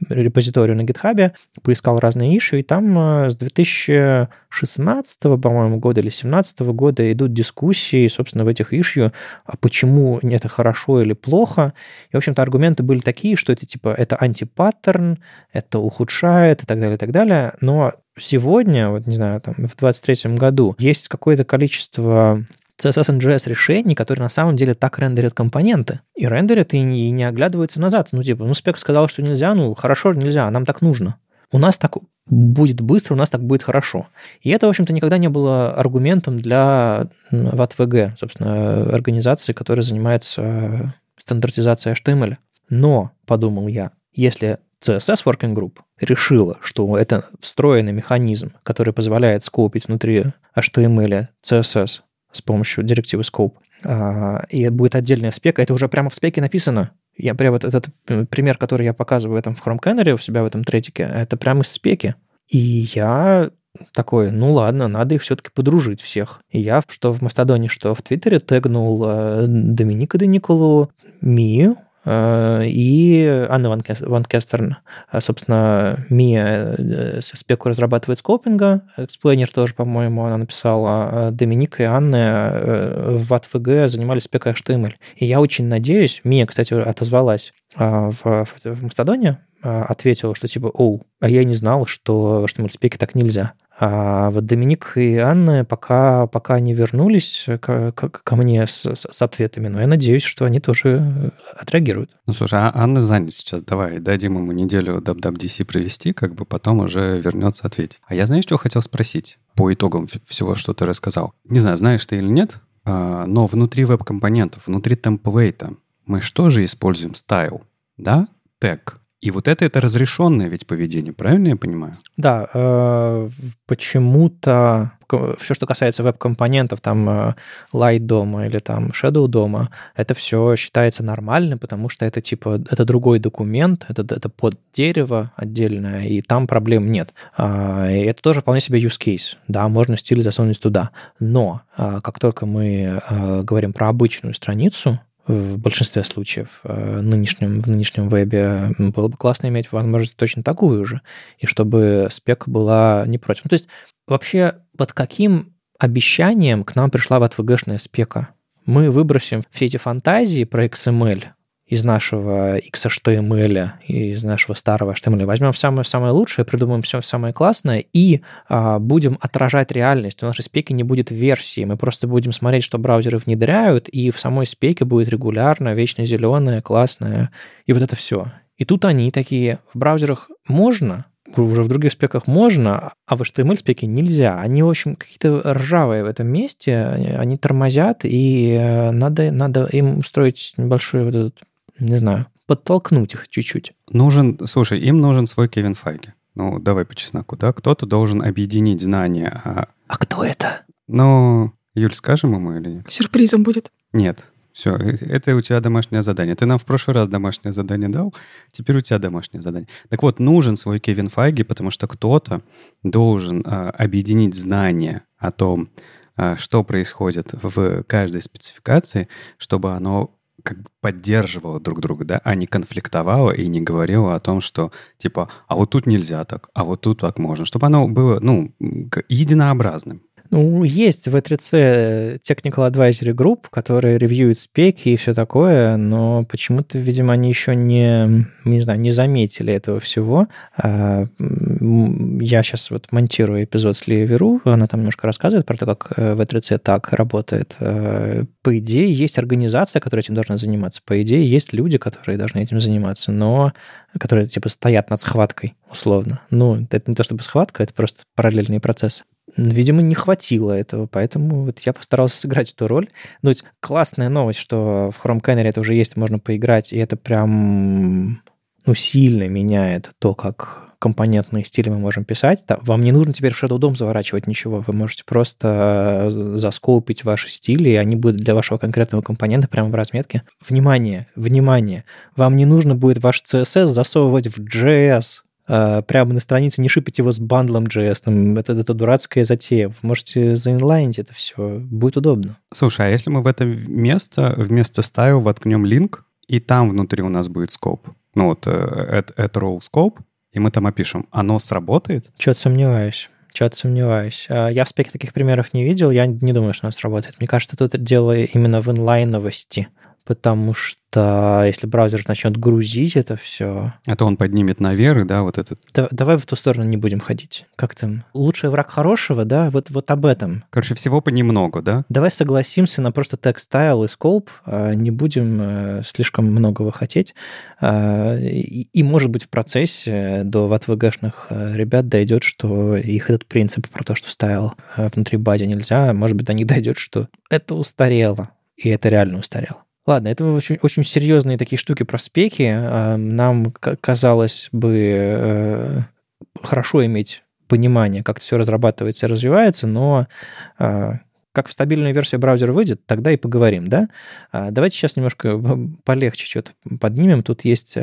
репозиторию на гитхабе, поискал разные иши, и там э, с 2016, по-моему, года или 2017 года идут дискуссии, собственно, в этих ишью, а почему это хорошо или плохо. И, в общем-то, аргументы были такие, что это типа это антипаттерн, это ухудшает и так далее, и так далее. Но сегодня, вот не знаю, там в 23 году есть какое-то количество CSS and JS решений, которые на самом деле так рендерят компоненты. И рендерят, и не, и не оглядываются назад. Ну, типа, ну, спек сказал, что нельзя, ну, хорошо, нельзя, нам так нужно. У нас так будет быстро, у нас так будет хорошо. И это, в общем-то, никогда не было аргументом для ВАТ-ВГ, собственно, организации, которая занимается стандартизацией HTML. Но, подумал я, если CSS Working Group решила, что это встроенный механизм, который позволяет скопить внутри HTML CSS с помощью директивы scope. А, и будет отдельная спека. Это уже прямо в спеке написано. Я прям вот этот пример, который я показываю этом в Chrome Canary у себя в этом третике, это прямо из спеки. И я такой, ну ладно, надо их все-таки подружить всех. И я, что в Мастодоне, что в Твиттере тегнул э, Доминика Дениколу, Мию, Э, и Анна ван, ван Кестерен. А, собственно, Мия э, спеку разрабатывает скопинга, explainer тоже, по-моему, она написала, а Доминик и Анна э, в WHATWG занимались спекой HTML. И я очень надеюсь, Мия, кстати, отозвалась а, в, в, в Мастодоне, ответила, что типа, о, а я не знал, что в HTML-спеке так нельзя. А вот Доминик и Анна пока, пока не вернулись ко, ко, ко мне с, с ответами, но я надеюсь, что они тоже э, отреагируют. Ну, слушай, а Анна занят сейчас. Давай дадим ему неделю WWDC провести, как бы потом уже вернется ответить. А я, знаешь, что хотел спросить по итогам всего, что ты рассказал? Не знаю, знаешь ты или нет, а, но внутри веб-компонентов, внутри темплейта мы что же используем? Стайл, да? Тег. И вот это это разрешенное ведь поведение, правильно я понимаю? Да, э, почему-то все, что касается веб-компонентов, там э, Light дома или там Shadow дома, это все считается нормальным, потому что это типа это другой документ, это, это под дерево отдельное, и там проблем нет. А, и это тоже вполне себе use case. Да, можно стиль засунуть туда. Но а, как только мы э, говорим про обычную страницу, в большинстве случаев э, нынешнем, в нынешнем вебе было бы классно иметь возможность точно такую же, и чтобы спека была не против. Ну, то есть вообще под каким обещанием к нам пришла в отвгшная спека? Мы выбросим все эти фантазии про XML, из нашего XHTML, из нашего старого HTML, возьмем самое-самое лучшее, придумаем все самое классное и а, будем отражать реальность. У нашей спеки не будет версии, мы просто будем смотреть, что браузеры внедряют, и в самой спеке будет регулярно, вечно зеленое, классное, и вот это все. И тут они такие, в браузерах можно, уже в других спеках можно, а в HTML спеке нельзя. Они, в общем, какие-то ржавые в этом месте, они тормозят, и э, надо, надо им устроить небольшой вот этот, не знаю, подтолкнуть их чуть-чуть. Нужен, слушай, им нужен свой Кевин Файги. Ну, давай по чесноку, да? Кто-то должен объединить знания. А, а кто это? Ну, Юль, скажем ему или нет? Сюрпризом будет. Нет, все, э, это у тебя домашнее задание. Ты нам в прошлый раз домашнее задание дал, теперь у тебя домашнее задание. Так вот, нужен свой Кевин Файги, потому что кто-то должен а, объединить знания о том, а, что происходит в каждой спецификации, чтобы оно как бы поддерживало друг друга, да, а не конфликтовало и не говорило о том, что типа, а вот тут нельзя так, а вот тут так можно, чтобы оно было, ну, единообразным. Ну, есть в E3C Technical Advisory Group, который ревьюет спеки и все такое, но почему-то, видимо, они еще не, не знаю, не заметили этого всего. А, я сейчас вот монтирую эпизод с Лия Веру, она там немножко рассказывает про то, как э, в E3C так работает. А, по идее, есть организация, которая этим должна заниматься. По идее, есть люди, которые должны этим заниматься, но которые типа стоят над схваткой, условно. Ну, это не то чтобы схватка, это просто параллельный процесс. Видимо, не хватило этого, поэтому вот я постарался сыграть эту роль. Ну, ведь классная новость, что в Chrome Canary это уже есть, можно поиграть, и это прям ну, сильно меняет то, как компонентные стили мы можем писать. Вам не нужно теперь в Shadow DOM заворачивать ничего. Вы можете просто э, заскопить ваши стили, и они будут для вашего конкретного компонента прямо в разметке. Внимание, внимание! Вам не нужно будет ваш CSS засовывать в JS прямо на странице, не шипите его с бандлом JS. Это, это дурацкая затея. Вы можете заинлайнить это все. Будет удобно. Слушай, а если мы в это место вместо style воткнем линк, и там внутри у нас будет скоп, ну вот это э, row scope, и мы там опишем, оно сработает? Чего-то сомневаюсь. Чего-то сомневаюсь. А, я в спеке таких примеров не видел. Я не думаю, что оно сработает. Мне кажется, тут дело именно в инлайновости потому что если браузер начнет грузить это все... Это он поднимет наверх, да, вот этот... Да, давай в ту сторону не будем ходить. Как там? Лучший враг хорошего, да? Вот, вот об этом. Короче, всего понемногу, да? Давай согласимся на просто text style и scope, а не будем э, слишком многого хотеть. А, и, и, может быть, в процессе до ватвгшных э, ребят дойдет, что их этот принцип про то, что style э, внутри бади нельзя, может быть, до них дойдет, что это устарело, и это реально устарело. Ладно, это очень, очень серьезные такие штуки про спеки. А, нам казалось бы э, хорошо иметь понимание, как это все разрабатывается и развивается, но а, как в стабильную версию браузера выйдет, тогда и поговорим, да? Давайте сейчас немножко полегче что-то поднимем. Тут есть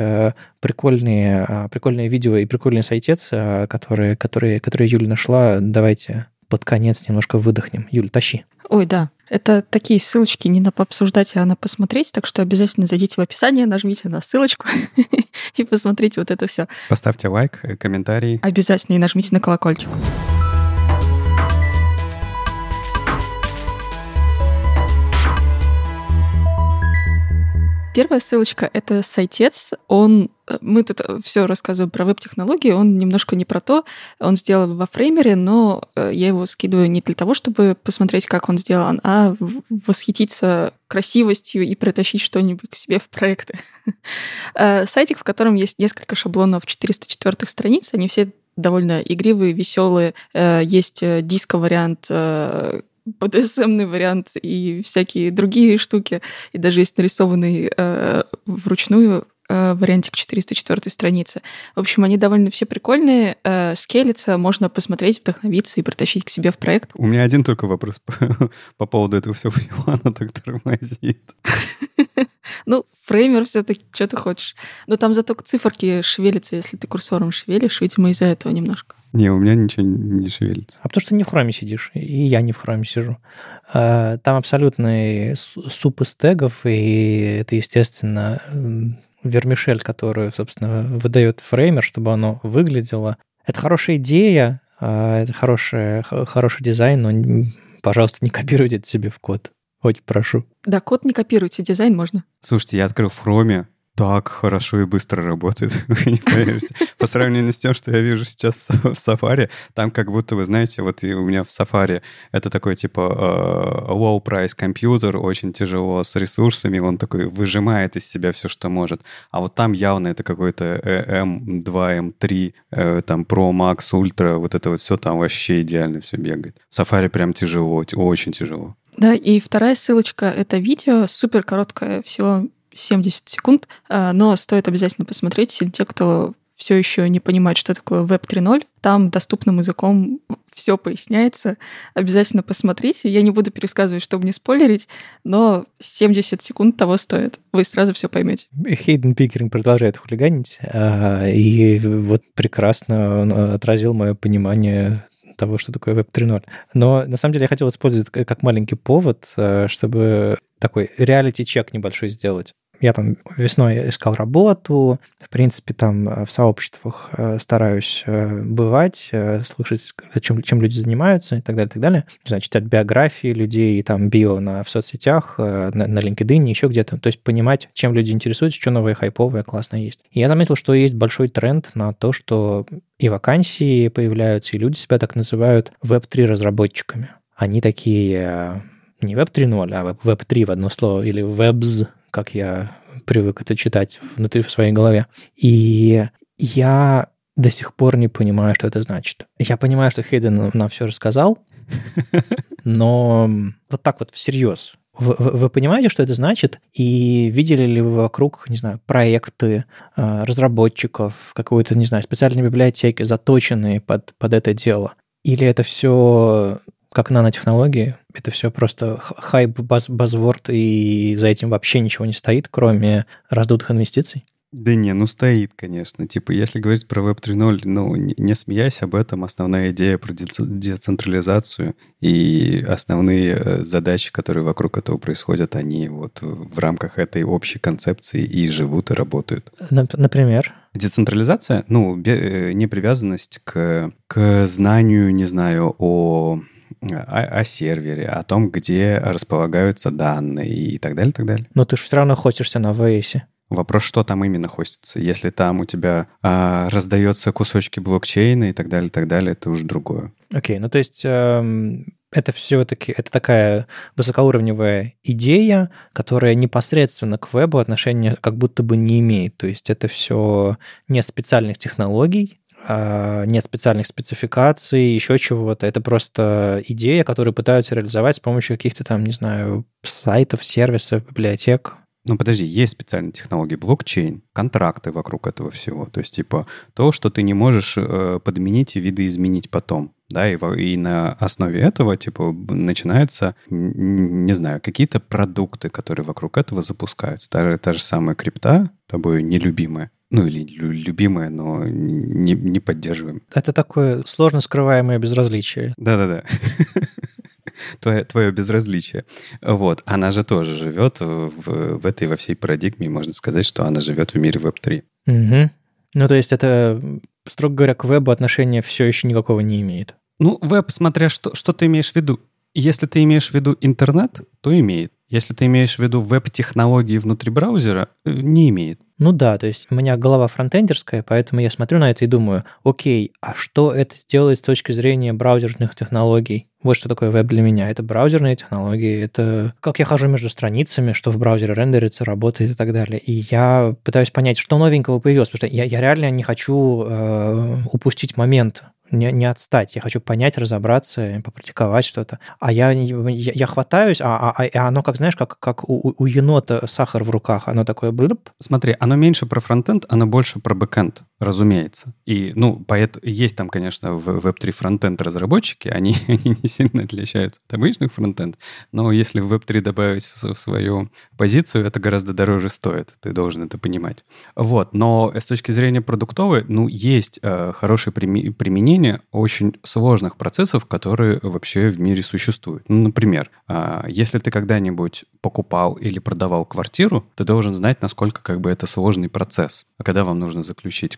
прикольные, прикольные видео и прикольный сайтец, которые, которые, которые Юля нашла. Давайте под конец немножко выдохнем. Юль, тащи. Ой, да. Это такие ссылочки не на пообсуждать, а на посмотреть, так что обязательно зайдите в описание, нажмите на ссылочку и посмотрите вот это все. Поставьте лайк, э, комментарий. Обязательно и нажмите на колокольчик. Первая ссылочка — это сайтец. Он э, мы тут э, все рассказываем про веб-технологии, он немножко не про то. Он сделан во фреймере, но э, я его скидываю не для того, чтобы посмотреть, как он сделан, а восхититься красивостью и притащить что-нибудь к себе в проекты. Сайтик, в котором есть несколько шаблонов 404 страниц, они все довольно игривые, веселые. Есть диско-вариант BDSM вариант и всякие другие штуки. И даже есть нарисованный э, вручную э, вариантик 404 страницы. В общем, они довольно все прикольные, э, скелятся, можно посмотреть, вдохновиться и протащить к себе в проект. У меня один только вопрос по, по поводу этого всего, оно так тормозит. Ну, фреймер все-таки, что ты хочешь. Но там зато циферки шевелятся, если ты курсором шевелишь, видимо, из-за этого немножко. Не, у меня ничего не шевелится. А потому что не в хроме сидишь, и я не в хроме сижу. А, там абсолютный суп из тегов, и это, естественно, вермишель, которую, собственно, выдает фреймер, чтобы оно выглядело. Это хорошая идея, а, это хороший, хороший дизайн, но, пожалуйста, не копируйте это себе в код. Очень прошу. Да, код не копируйте, дизайн можно. Слушайте, я открыл в Хроме так хорошо и быстро работает. По сравнению с тем, что я вижу сейчас в Safari, там как будто, вы знаете, вот у меня в Safari это такой типа э, low price компьютер, очень тяжело с ресурсами, он такой выжимает из себя все, что может. А вот там явно это какой-то M2, M3, э, там Pro Max, Ultra, вот это вот все там вообще идеально все бегает. В Safari прям тяжело, очень тяжело. Да, и вторая ссылочка — это видео, супер короткое, всего 70 секунд, а, но стоит обязательно посмотреть, те, кто все еще не понимает, что такое Web 3.0, там доступным языком все поясняется. Обязательно посмотрите. Я не буду пересказывать, чтобы не спойлерить, но 70 секунд того стоит. Вы сразу все поймете. Хейден Пикеринг продолжает хулиганить, а, и вот прекрасно он отразил мое понимание того, что такое Web 3.0. Но на самом деле я хотел использовать как маленький повод, чтобы такой реалити-чек небольшой сделать. Я там весной искал работу, в принципе, там э, в сообществах э, стараюсь э, бывать, слышать, чем, чем люди занимаются и так далее, и так далее. Не знаю, читать биографии людей, там, био на, в соцсетях, на, на LinkedIn, еще где-то. То есть понимать, чем люди интересуются, что новое, хайповое, классное есть. И я заметил, что есть большой тренд на то, что и вакансии появляются, и люди себя так называют веб-3 разработчиками. Они такие не Web 3.0, а Web 3 в одно слово, или Webs, как я привык это читать внутри в своей голове. И я до сих пор не понимаю, что это значит. Я понимаю, что Хейден нам все рассказал, но вот так вот всерьез. Вы, вы понимаете, что это значит? И видели ли вы вокруг, не знаю, проекты э, разработчиков, какой-то, не знаю, специальной библиотеки, заточенные под, под это дело? Или это все как нанотехнологии. Это все просто хайп, баз, базворд, и за этим вообще ничего не стоит, кроме раздутых инвестиций. Да не, ну стоит, конечно. Типа, если говорить про Web 3.0, ну, не, не смеясь об этом, основная идея про децентрализацию и основные э, задачи, которые вокруг этого происходят, они вот в рамках этой общей концепции и живут, и работают. Например? Децентрализация, ну, э, непривязанность к, к знанию, не знаю, о о, о сервере, о том, где располагаются данные и так далее, так далее. Но ты же все равно хостишься на AWS. Вопрос, что там именно хостится. Если там у тебя а, раздается кусочки блокчейна и так далее, так далее, это уже другое. Окей, okay, ну то есть эм, это все-таки это такая высокоуровневая идея, которая непосредственно к вебу отношения как будто бы не имеет. То есть это все не специальных технологий, нет специальных спецификаций, еще чего-то. Это просто идея, которую пытаются реализовать с помощью каких-то там, не знаю, сайтов, сервисов, библиотек. Ну, подожди, есть специальные технологии блокчейн, контракты вокруг этого всего. То есть, типа, то, что ты не можешь э, подменить и видоизменить потом. Да, и, и на основе этого, типа, начинаются, не знаю, какие-то продукты, которые вокруг этого запускаются. Та, та же самая крипта, тобой нелюбимая, ну или любимое, но не, не поддерживаем. Это такое сложно скрываемое безразличие. Да-да-да. Твое, твое безразличие. Вот. Она же тоже живет в, в этой, во всей парадигме. Можно сказать, что она живет в мире Web3. Угу. Ну, то есть это, строго говоря, к вебу отношения все еще никакого не имеет. Ну, веб, смотря что, что ты имеешь в виду. Если ты имеешь в виду интернет, то имеет. Если ты имеешь в виду веб-технологии внутри браузера, э, не имеет. Ну да, то есть у меня голова фронтендерская, поэтому я смотрю на это и думаю, окей, а что это сделает с точки зрения браузерных технологий? Вот что такое веб для меня. Это браузерные технологии, это как я хожу между страницами, что в браузере рендерится, работает и так далее. И я пытаюсь понять, что новенького появилось, потому что я, я реально не хочу э, упустить момент не, не отстать. Я хочу понять, разобраться, попрактиковать что-то. А я, я, я хватаюсь, а, а, а оно, как знаешь, как, как у, у енота сахар в руках. Оно такое... Блюп. Смотри, оно меньше про фронтенд, оно больше про бэкенд, разумеется. И, ну, поэтому есть там, конечно, в Web3 фронтенд разработчики, они, они не сильно отличаются от обычных фронтенд, но если в Web3 добавить в, в свою позицию, это гораздо дороже стоит. Ты должен это понимать. Вот, но с точки зрения продуктовой, ну, есть э, хорошее применение очень сложных процессов, которые вообще в мире существуют. Ну, например, а, если ты когда-нибудь покупал или продавал квартиру, ты должен знать, насколько как бы это сложный процесс. А когда вам нужно заключить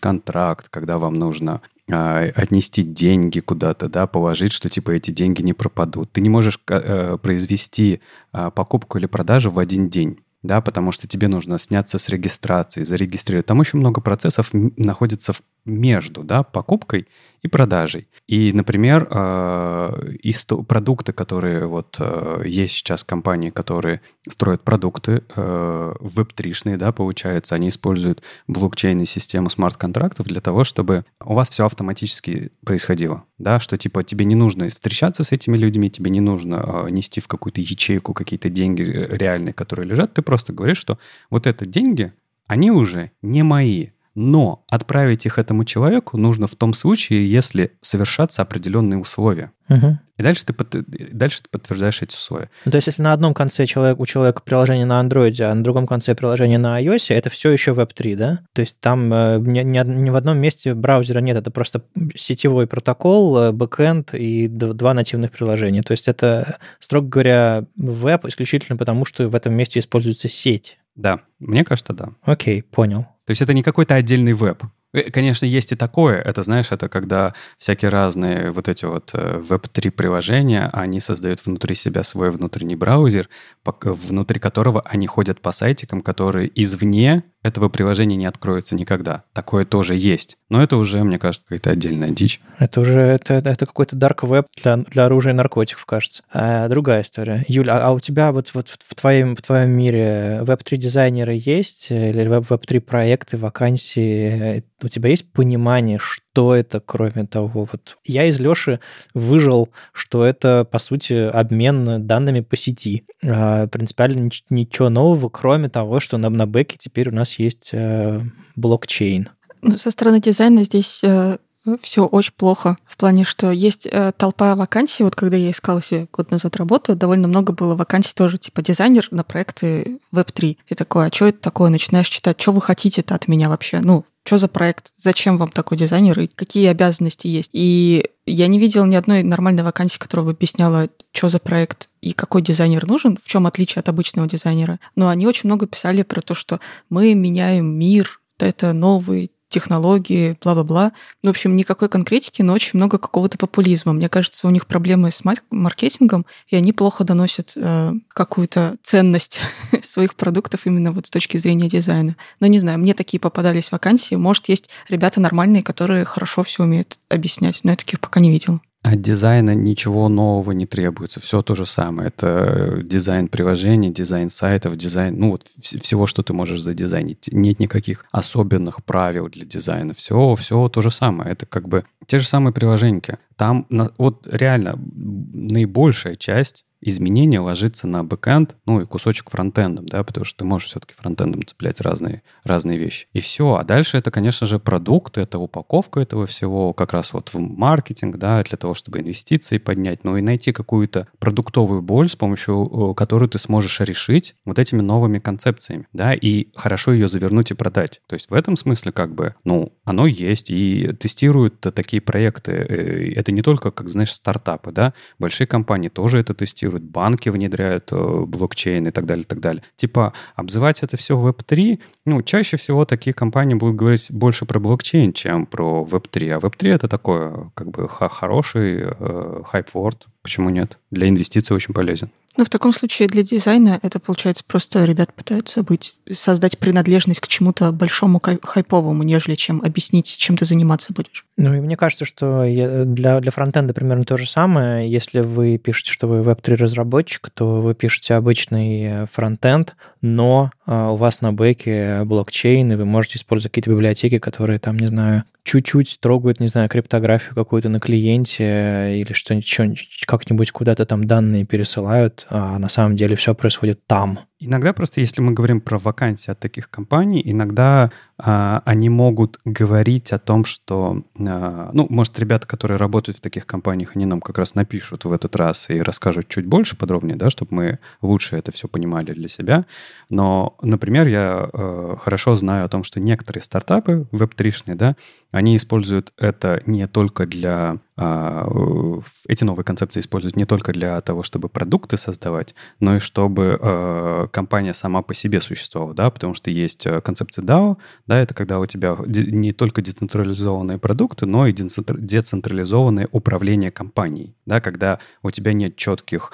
когда вам нужно а, отнести деньги куда-то, да, положить, что типа эти деньги не пропадут. Ты не можешь э, произвести покупку или продажу в один день да, потому что тебе нужно сняться с регистрации, зарегистрировать. Там очень много процессов находится между да, покупкой и продажей. И, например, э, из продукты, которые вот э, есть сейчас компании, которые строят продукты э, веб-тришные, да, получается, они используют блокчейн и систему смарт-контрактов для того, чтобы у вас все автоматически происходило, да, что типа тебе не нужно встречаться с этими людьми, тебе не нужно нести в какую-то ячейку какие-то деньги реальные, которые лежат, ты просто говоришь, что вот это деньги, они уже не мои, но отправить их этому человеку нужно в том случае, если совершатся определенные условия. Угу. И дальше ты, под, дальше ты подтверждаешь эти условия. Ну, то есть, если на одном конце человек, у человека приложение на Android, а на другом конце приложение на iOS, это все еще Web3, да? То есть там э, ни, ни, ни в одном месте браузера нет, это просто сетевой протокол, э, бэкэнд и два нативных приложения. То есть это, строго говоря, веб исключительно потому, что в этом месте используется сеть. Да, мне кажется, да. Окей, понял. То есть это не какой-то отдельный веб. Э, конечно, есть и такое. Это, знаешь, это когда всякие разные вот эти вот веб-3 приложения, они создают внутри себя свой внутренний браузер, внутри которого они ходят по сайтикам, которые извне этого приложения не откроется никогда. Такое тоже есть. Но это уже, мне кажется, какая-то отдельная дичь. Это уже это, это какой-то dark web для, для оружия и наркотиков, кажется. А, другая история. Юля, а, а у тебя вот, вот в, твоем, в твоем мире веб-3 дизайнеры есть? Или веб-3 проекты, вакансии? У тебя есть понимание, что это, кроме того? Вот я из Леши выжил, что это, по сути, обмен данными по сети. А, принципиально ничего нового, кроме того, что на, на бэке теперь у нас есть э, блокчейн. Ну, со стороны дизайна здесь э, все очень плохо. В плане, что есть э, толпа вакансий. Вот когда я искала себе год назад работу, довольно много было вакансий тоже, типа дизайнер на проекты Web3. И такое, а что это такое? Начинаешь читать, что вы хотите-то от меня вообще? Ну, что за проект, зачем вам такой дизайнер и какие обязанности есть. И я не видела ни одной нормальной вакансии, которая бы объясняла, что за проект и какой дизайнер нужен, в чем отличие от обычного дизайнера. Но они очень много писали про то, что мы меняем мир, это новый технологии, бла-бла-бла. Ну, в общем, никакой конкретики, но очень много какого-то популизма. Мне кажется, у них проблемы с маркетингом, и они плохо доносят э, какую-то ценность своих продуктов именно вот с точки зрения дизайна. Но не знаю, мне такие попадались вакансии. Может, есть ребята нормальные, которые хорошо все умеют объяснять, но я таких пока не видела. От дизайна ничего нового не требуется. Все то же самое. Это э, дизайн приложений, дизайн сайтов, дизайн, ну вот всего, что ты можешь задизайнить. Нет никаких особенных правил для дизайна. Все, все то же самое. Это как бы те же самые приложения. Там вот реально наибольшая часть изменение ложится на бэкэнд, ну и кусочек фронтендом, да, потому что ты можешь все-таки фронтендом цеплять разные, разные вещи. И все. А дальше это, конечно же, продукт, это упаковка этого всего, как раз вот в маркетинг, да, для того, чтобы инвестиции поднять, ну и найти какую-то продуктовую боль, с помощью э, которой ты сможешь решить вот этими новыми концепциями, да, и хорошо ее завернуть и продать. То есть в этом смысле как бы, ну, оно есть, и тестируют такие проекты. Э, это не только, как, знаешь, стартапы, да, большие компании тоже это тестируют, тестируют, банки внедряют э, блокчейн и так далее, и так далее. Типа обзывать это все Web3, ну, чаще всего такие компании будут говорить больше про блокчейн, чем про Web3. А Web3 это такое, как бы, хороший э, хайп-ворд, почему нет? Для инвестиций очень полезен. Ну, в таком случае для дизайна это, получается, просто ребят пытаются быть, создать принадлежность к чему-то большому хайповому, нежели чем объяснить, чем ты заниматься будешь. Ну, и мне кажется, что для, для фронтенда примерно то же самое. Если вы пишете, что вы веб-3 разработчик, то вы пишете обычный э, фронтенд, но а, у вас на бэке блокчейн, и вы можете использовать какие-то библиотеки, которые там, не знаю, чуть-чуть трогают, не знаю, криптографию какую-то на клиенте или что-нибудь, как-нибудь куда-то там данные пересылают, а на самом деле все происходит там. Иногда просто, если мы говорим про вакансии от таких компаний, иногда а, они могут говорить о том, что, а, ну, может, ребята, которые работают в таких компаниях, они нам как раз напишут в этот раз и расскажут чуть больше подробнее, да, чтобы мы лучше это все понимали для себя. Но, например, я а, хорошо знаю о том, что некоторые стартапы веб-тришные, да, они используют это не только для... А, эти новые концепции используют не только для того, чтобы продукты создавать, но и чтобы а, компания сама по себе существовала, да, потому что есть э, концепция DAO, да, это когда у тебя не только децентрализованные продукты, но и децентрализованное управление компанией, да, когда у тебя нет четких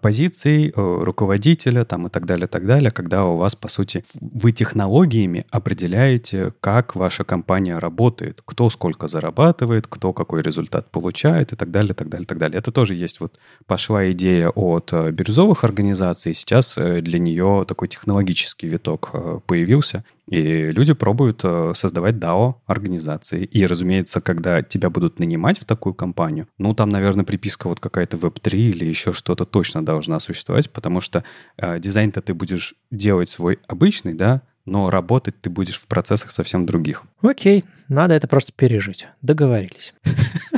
позиций э, руководителя там и так далее, так далее, когда у вас, по сути, вы технологиями определяете, как ваша компания работает, кто сколько зарабатывает, кто какой результат получает и так далее, так далее, так далее. Это тоже есть вот пошла идея от э, бирюзовых организаций, сейчас э, для нее такой технологический виток появился, и люди пробуют э, создавать DAO-организации. И, разумеется, когда тебя будут нанимать в такую компанию, ну, там, наверное, приписка вот какая-то Web3 или еще что-то точно должна существовать, потому что э, дизайн-то ты будешь делать свой обычный, да, но работать ты будешь в процессах совсем других. Окей, надо это просто пережить. Договорились.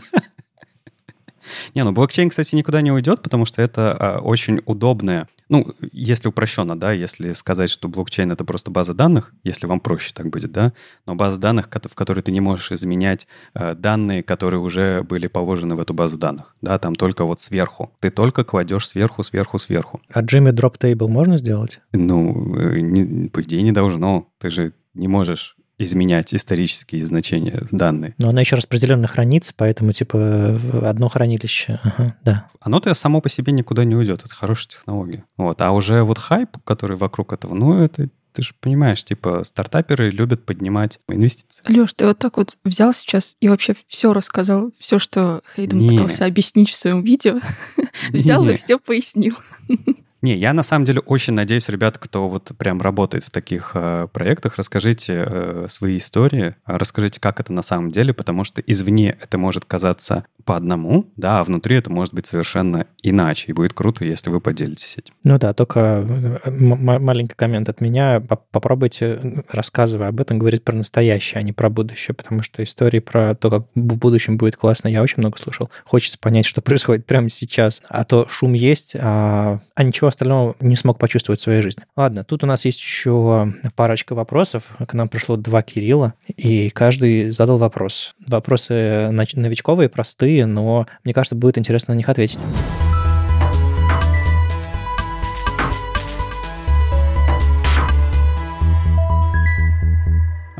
Не, ну блокчейн, кстати, никуда не уйдет, потому что это а, очень удобная ну, если упрощенно, да, если сказать, что блокчейн — это просто база данных, если вам проще так будет, да, но база данных, в которой ты не можешь изменять э, данные, которые уже были положены в эту базу данных, да, там только вот сверху. Ты только кладешь сверху, сверху, сверху. А Jimmy Drop Table можно сделать? Ну, э, не, по идее, не должно. Ты же не можешь изменять исторические значения данные. Но она еще распределенно хранится, поэтому типа одно хранилище. Ага, да. Оно-то само по себе никуда не уйдет. Это хорошая технология. Вот. А уже вот хайп, который вокруг этого, ну, это ты же понимаешь, типа, стартаперы любят поднимать инвестиции. Леш, ты вот так вот взял сейчас и вообще все рассказал, все, что Хейден не. пытался объяснить в своем видео, взял и все пояснил. Не, я на самом деле очень надеюсь, ребят, кто вот прям работает в таких э, проектах, расскажите э, свои истории, расскажите, как это на самом деле, потому что извне это может казаться по одному, да, а внутри это может быть совершенно иначе, и будет круто, если вы поделитесь этим. Ну да, только э, маленький коммент от меня. Попробуйте, э, рассказывая об этом, говорить про настоящее, а не про будущее, потому что истории про то, как в будущем будет классно, я очень много слушал. Хочется понять, что происходит прямо сейчас, а то шум есть, а, а ничего остального не смог почувствовать в своей жизни. Ладно, тут у нас есть еще парочка вопросов. К нам пришло два Кирилла, и каждый задал вопрос. Вопросы новичковые, простые, но мне кажется, будет интересно на них ответить.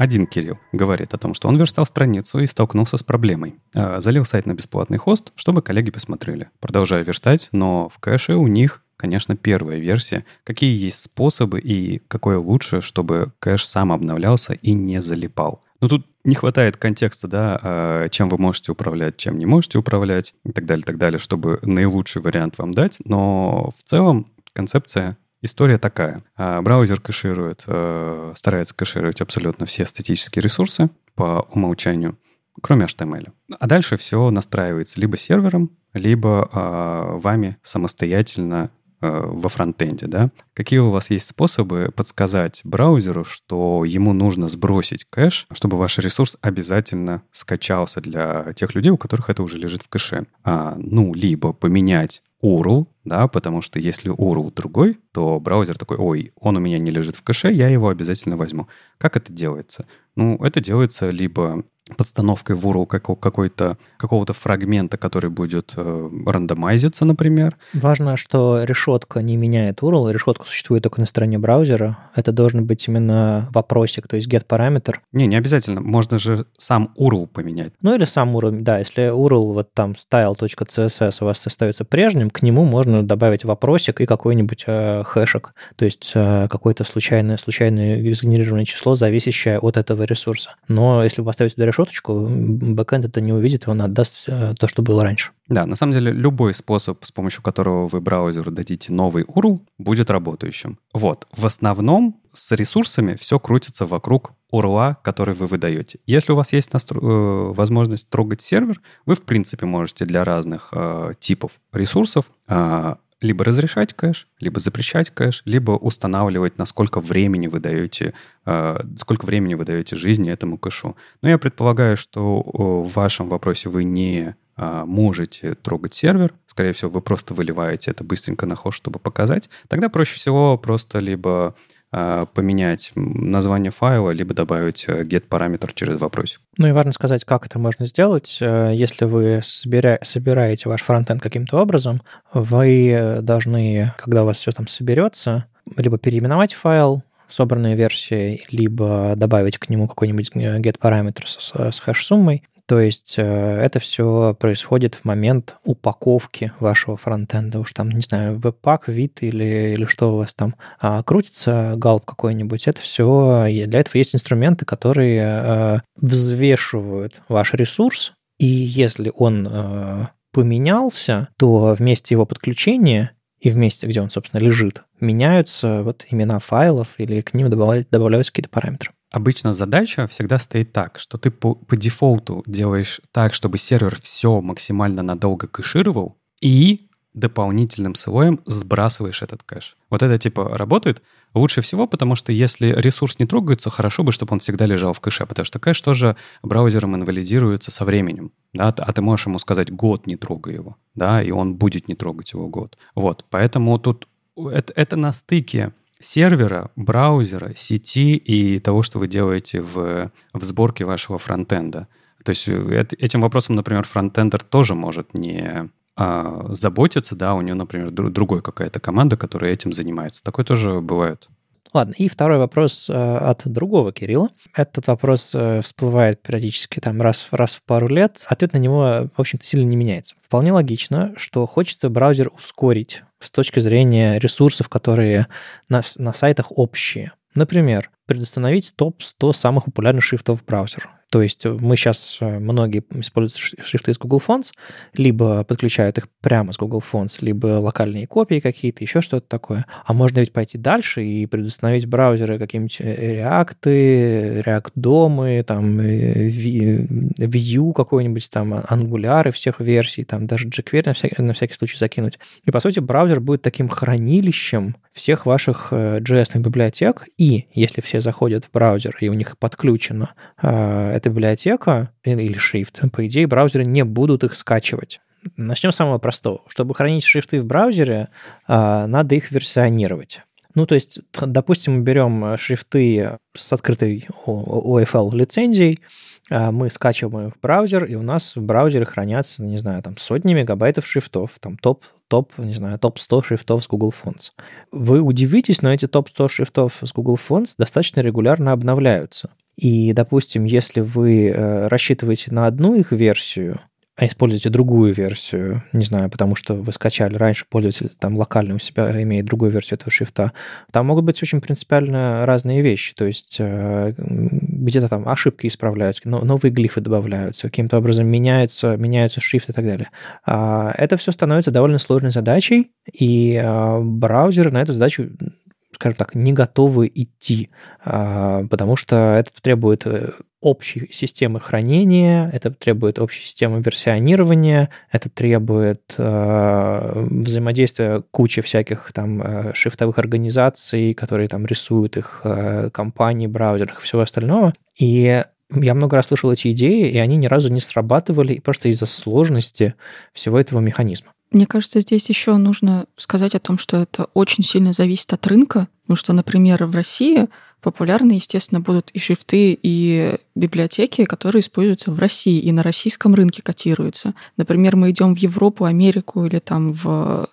Один Кирилл говорит о том, что он верстал страницу и столкнулся с проблемой. А, залил сайт на бесплатный хост, чтобы коллеги посмотрели. Продолжаю верстать, но в кэше у них конечно, первая версия. Какие есть способы и какое лучше, чтобы кэш сам обновлялся и не залипал? Ну, тут не хватает контекста, да, а, чем вы можете управлять, чем не можете управлять и так далее, так далее, чтобы наилучший вариант вам дать. Но в целом концепция История такая. А, браузер кэширует, э, старается кэшировать абсолютно все статические ресурсы по умолчанию, кроме HTML. А дальше все настраивается либо сервером, либо а, вами самостоятельно во фронтенде, да? Какие у вас есть способы подсказать браузеру, что ему нужно сбросить кэш, чтобы ваш ресурс обязательно скачался для тех людей, у которых это уже лежит в кэше? А, ну, либо поменять URL, да, потому что если URL другой, то браузер такой, ой, он у меня не лежит в кэше, я его обязательно возьму. Как это делается? Ну, это делается либо подстановкой в URL какой-то, какого-то фрагмента, который будет э, рандомайзиться, например. Важно, что решетка не меняет URL, решетка существует только на стороне браузера. Это должен быть именно вопросик, то есть get параметр. Не, не обязательно. Можно же сам URL поменять. Ну или сам URL, да. Если URL вот там style.css у вас остается прежним, к нему можно добавить вопросик и какой-нибудь э, хэшек, то есть э, какое-то случайное, случайное сгенерированное число, зависящее от этого ресурса. Но если вы поставите туда решеточку, бэкэнд это не увидит, он отдаст э, то, что было раньше. Да, на самом деле любой способ, с помощью которого вы браузеру дадите новый URL, будет работающим. Вот, в основном с ресурсами все крутится вокруг URL, который вы выдаете. Если у вас есть настро... Э, возможность трогать сервер, вы, в принципе, можете для разных э, типов ресурсов э, либо разрешать кэш, либо запрещать кэш, либо устанавливать, насколько времени вы даете, э, сколько времени вы даете жизни этому кэшу. Но я предполагаю, что в вашем вопросе вы не э, можете трогать сервер, скорее всего, вы просто выливаете это быстренько на хост, чтобы показать. Тогда проще всего просто либо поменять название файла, либо добавить э, get параметр через вопросик. Ну и важно сказать, как это можно сделать. Э, если вы собира... собираете ваш фронтенд каким-то образом, вы должны, когда у вас все там соберется, либо переименовать файл, собранные версии, либо добавить к нему какой-нибудь э, get параметр с, с хэш-суммой, То есть э, это все происходит в момент упаковки вашего фронтенда. Уж там, не знаю, веб-пак, вид или, или что у вас там а, крутится, галп какой-нибудь. Это все, для этого есть инструменты, которые э, взвешивают ваш ресурс, и если он э, поменялся, то вместе его подключения и в месте, где он, собственно, лежит, меняются вот имена файлов или к ним добавляются какие-то параметры. Обычно задача всегда стоит так, что ты по, по дефолту делаешь так, чтобы сервер все максимально надолго кэшировал, и дополнительным слоем сбрасываешь этот кэш. Вот это типа работает лучше всего, потому что если ресурс не трогается, хорошо бы, чтобы он всегда лежал в кэше, потому что кэш тоже браузером инвалидируется со временем, да, а ты можешь ему сказать год не трогай его, да, и он будет не трогать его год. Вот, поэтому тут это, это на стыке сервера, браузера, сети и того, что вы делаете в, в сборке вашего фронтенда. То есть э, этим вопросом, например, фронтендер тоже может не а, заботиться, да, у него, например, другой какая-то команда, которая этим занимается. Такое тоже бывает. Ладно, и второй вопрос э, от другого Кирилла. Этот вопрос э, всплывает периодически там раз, раз в пару лет. Ответ на него, в общем-то, сильно не меняется. Вполне логично, что хочется браузер ускорить с точки зрения ресурсов, которые на, на сайтах общие. Например, предустановить топ-100 самых популярных шрифтов браузера. То есть мы сейчас, э, многие используют шрифты из Google Fonts, либо подключают их прямо с Google Fonts, либо локальные копии какие-то, еще что-то такое. А можно ведь пойти дальше и предустановить браузеры какие-нибудь э, React, React домы, там э, Vue какой-нибудь, там Angular всех версий, там даже jQuery на всякий, на всякий случай закинуть. И, по сути, браузер будет таким хранилищем всех ваших JS библиотек, и если все заходят в браузер, и у них подключено эта библиотека или шрифт, по идее, браузеры не будут их скачивать. Начнем с самого простого. Чтобы хранить шрифты в браузере, а, надо их версионировать. Ну, то есть, допустим, мы берем шрифты с открытой OFL лицензией, мы скачиваем их в браузер, и у нас в браузере хранятся, не знаю, там сотни мегабайтов шрифтов, там топ, топ, не знаю, топ-100 шрифтов с Google Fonts. Вы удивитесь, но эти топ-100 шрифтов с Google Fonts достаточно регулярно обновляются. И, допустим, если вы э, рассчитываете на одну их версию, а используете другую версию, не знаю, потому что вы скачали раньше, пользователь там локально у себя имеет другую версию этого шрифта, там могут быть очень принципиально разные вещи. То есть э, где-то там ошибки исправляются, новые глифы добавляются, каким-то образом меняются, меняются шрифты и так далее. А, это все становится довольно сложной задачей, и а, браузеры на эту задачу скажем так, не готовы идти, а, потому что это требует э, общей системы хранения, это требует общей системы версионирования, это требует э, взаимодействия кучи всяких там э, шрифтовых организаций, которые там рисуют их, э, компаний, браузерах и всего остального. И я много раз слышал эти идеи, и они ни разу не срабатывали просто из-за сложности всего этого механизма. Мне кажется, здесь еще нужно сказать о том, что это очень сильно зависит от рынка, потому что, например, в России популярны, естественно, будут и шрифты, и библиотеки, которые используются в России и на российском рынке котируются. Например, мы идем в Европу, Америку или там в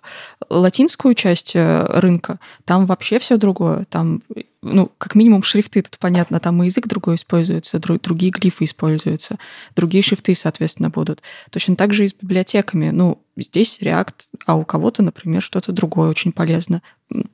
латинскую часть э, рынка, там вообще все другое. Там, ну, как минимум шрифты, тут понятно, там и язык другой используется, другие глифы используются, другие шрифты, соответственно, будут. Точно так же и с библиотеками. Ну, здесь React, а у кого-то, например, что-то другое очень полезно.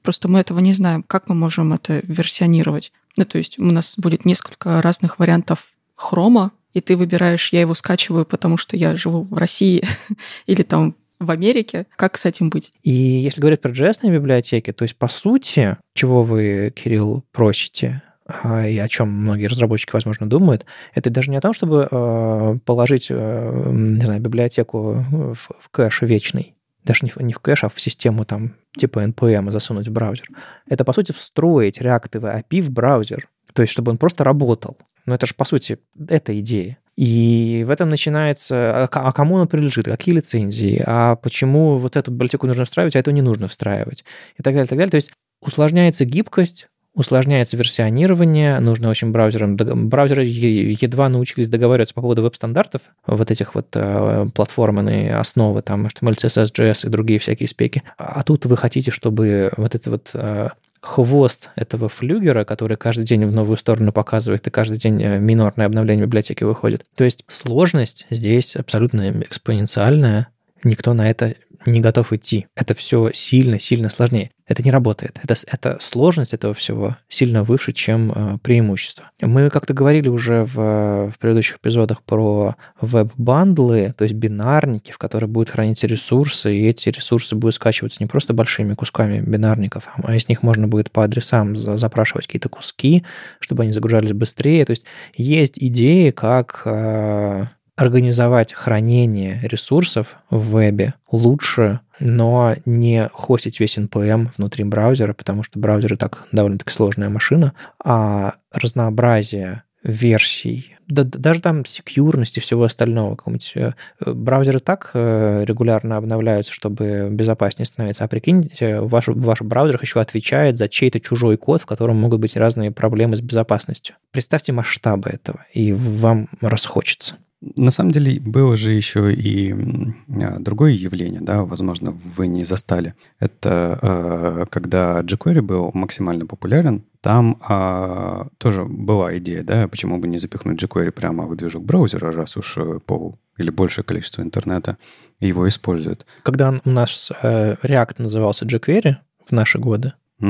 Просто мы этого не знаем. Как мы можем это версионировать? Ну, то есть у нас будет несколько разных вариантов хрома, и ты выбираешь, я его скачиваю, потому что я живу в России или там в Америке. Как с этим быть? И если говорить про JS библиотеки, то есть, по сути, чего вы, Кирилл, просите, а, и о чем многие разработчики, возможно, думают, это даже не о том, чтобы а, положить, э, не знаю, библиотеку в, кэш вечный, даже не в кэш, а в систему там типа NPM засунуть в браузер. Это, по сути, встроить реактовый API в браузер, то есть чтобы он просто работал. Но это же, по сути, эта идея. И в этом начинается, а, а кому он принадлежит, какие лицензии, а почему вот эту библиотеку нужно встраивать, а эту не нужно встраивать, и так далее, и так далее. То есть усложняется гибкость, усложняется версионирование, нужно очень браузерам... Браузеры едва научились договариваться по поводу веб-стандартов, вот этих вот э, платформенные основы, там HTML, CSS, JS и другие всякие спеки. А тут вы хотите, чтобы вот это вот э, хвост этого флюгера, который каждый день в новую сторону показывает, и каждый день э, минорное обновление библиотеки выходит. То есть сложность здесь абсолютно экспоненциальная, никто на это не готов идти. Это все сильно-сильно сложнее. Это не работает. Это, это сложность этого всего сильно выше, чем э, преимущество. Мы как-то говорили уже в, в предыдущих эпизодах про веб-бандлы, то есть бинарники, в которых будут храниться ресурсы, и эти ресурсы будут скачиваться не просто большими кусками бинарников, а из них можно будет по адресам запрашивать какие-то куски, чтобы они загружались быстрее. То есть есть идеи, как э, организовать хранение ресурсов в вебе лучше, но не хостить весь NPM внутри браузера, потому что браузер и так довольно-таки сложная машина, а разнообразие версий, да, даже там секьюрности и всего остального. Какого-нибудь, э, браузеры так э, регулярно обновляются, чтобы безопаснее становиться. А прикиньте, ваш, ваш браузер еще отвечает за чей-то чужой код, в котором могут быть разные проблемы с безопасностью. Представьте масштабы этого, и вам расхочется. На самом деле было же еще и а, другое явление, да, возможно, вы не застали. Это э, когда jQuery был максимально популярен, там э, тоже была идея, да, почему бы не запихнуть jQuery прямо в движок браузера, раз уж э, пол или большее количество интернета его используют. Когда у нас э, React назывался jQuery в наши годы,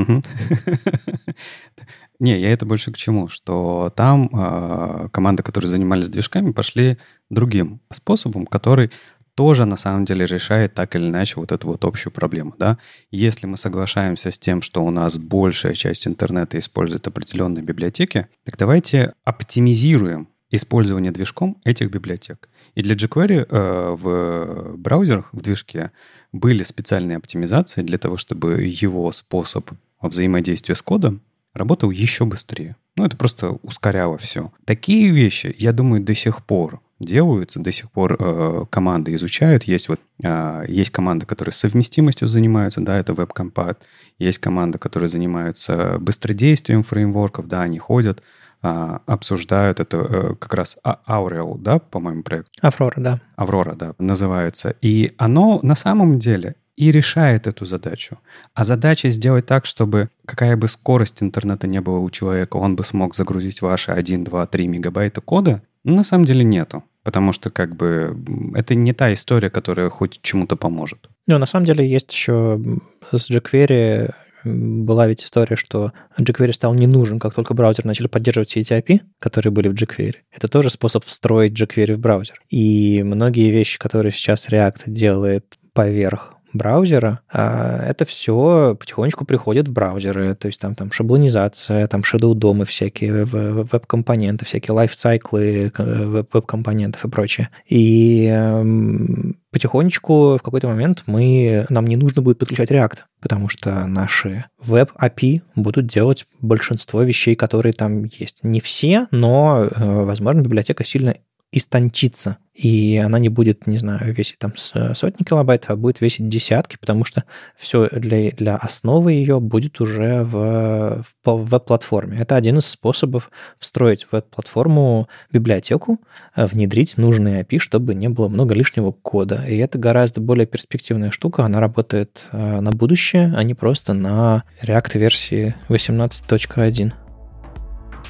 Не, я это больше к чему, что там э, команды, которые занимались движками, пошли другим способом, который тоже на самом деле решает так или иначе вот эту вот общую проблему, да. Если мы соглашаемся с тем, что у нас большая часть интернета использует определенные библиотеки, так давайте оптимизируем использование движком этих библиотек. И для jQuery э, в браузерах, в движке были специальные оптимизации для того, чтобы его способ взаимодействия с кодом работал еще быстрее. Ну, это просто ускоряло все. Такие вещи, я думаю, до сих пор делаются, до сих пор э, команды изучают. Есть вот э, есть команды, которые совместимостью занимаются, да, это WebCompat. Есть команды, которые занимаются быстродействием фреймворков, да, они ходят, э, обсуждают это э, как раз Aureal, да, по-моему, проект. Аврора, да. Аврора, да, называется. И оно на самом деле и решает эту задачу. А задача сделать так, чтобы какая бы скорость интернета не было у человека, он бы смог загрузить ваши 1, 2, 3 мегабайта кода, на самом деле нету. Потому что как бы это не та история, которая хоть чему-то поможет. Ну, на самом деле есть еще с jQuery была ведь история, что jQuery стал не нужен, как только браузер начали поддерживать API, которые были в jQuery. Это тоже способ встроить jQuery в браузер. И многие вещи, которые сейчас React делает поверх браузера, а это все потихонечку приходит в браузеры, то есть там, там шаблонизация, там shadow-домы всякие, веб-компоненты, всякие лайфцайклы веб-компонентов и прочее. И эм, потихонечку в какой-то момент мы, нам не нужно будет подключать React, потому что наши веб-API будут делать большинство вещей, которые там есть. Не все, но, э, возможно, библиотека сильно истончится, и она не будет, не знаю, весить там сотни килобайт, а будет весить десятки, потому что все для, для основы ее будет уже в, в веб-платформе. Это один из способов встроить в веб-платформу библиотеку, э, внедрить нужные API, чтобы не было много лишнего кода. И это гораздо более перспективная штука, она работает э, на будущее, а не просто на React версии 18.1.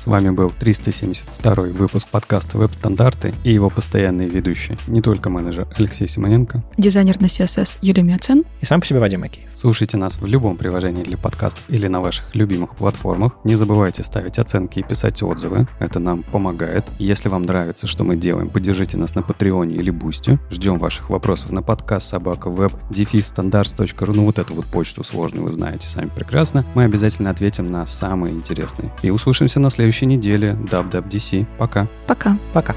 С вами был 372 выпуск подкаста «Веб-стандарты» и его постоянные ведущие. Не только менеджер Алексей Симоненко. Дизайнер на CSS Юлия Миацен. И сам по себе Вадим Макеев. Слушайте нас в любом приложении для подкастов или на ваших любимых платформах. Не забывайте ставить оценки и писать отзывы. Это нам помогает. Если вам нравится, что мы делаем, поддержите нас на Патреоне или Бусти. Ждем ваших вопросов на подкаст собака веб дефис стандарт.ру. Ну вот эту вот почту сложную вы знаете сами прекрасно. Мы обязательно ответим на самые интересные. И услышимся на следующей следующей неделе. WWDC. Пока. Пока. Пока.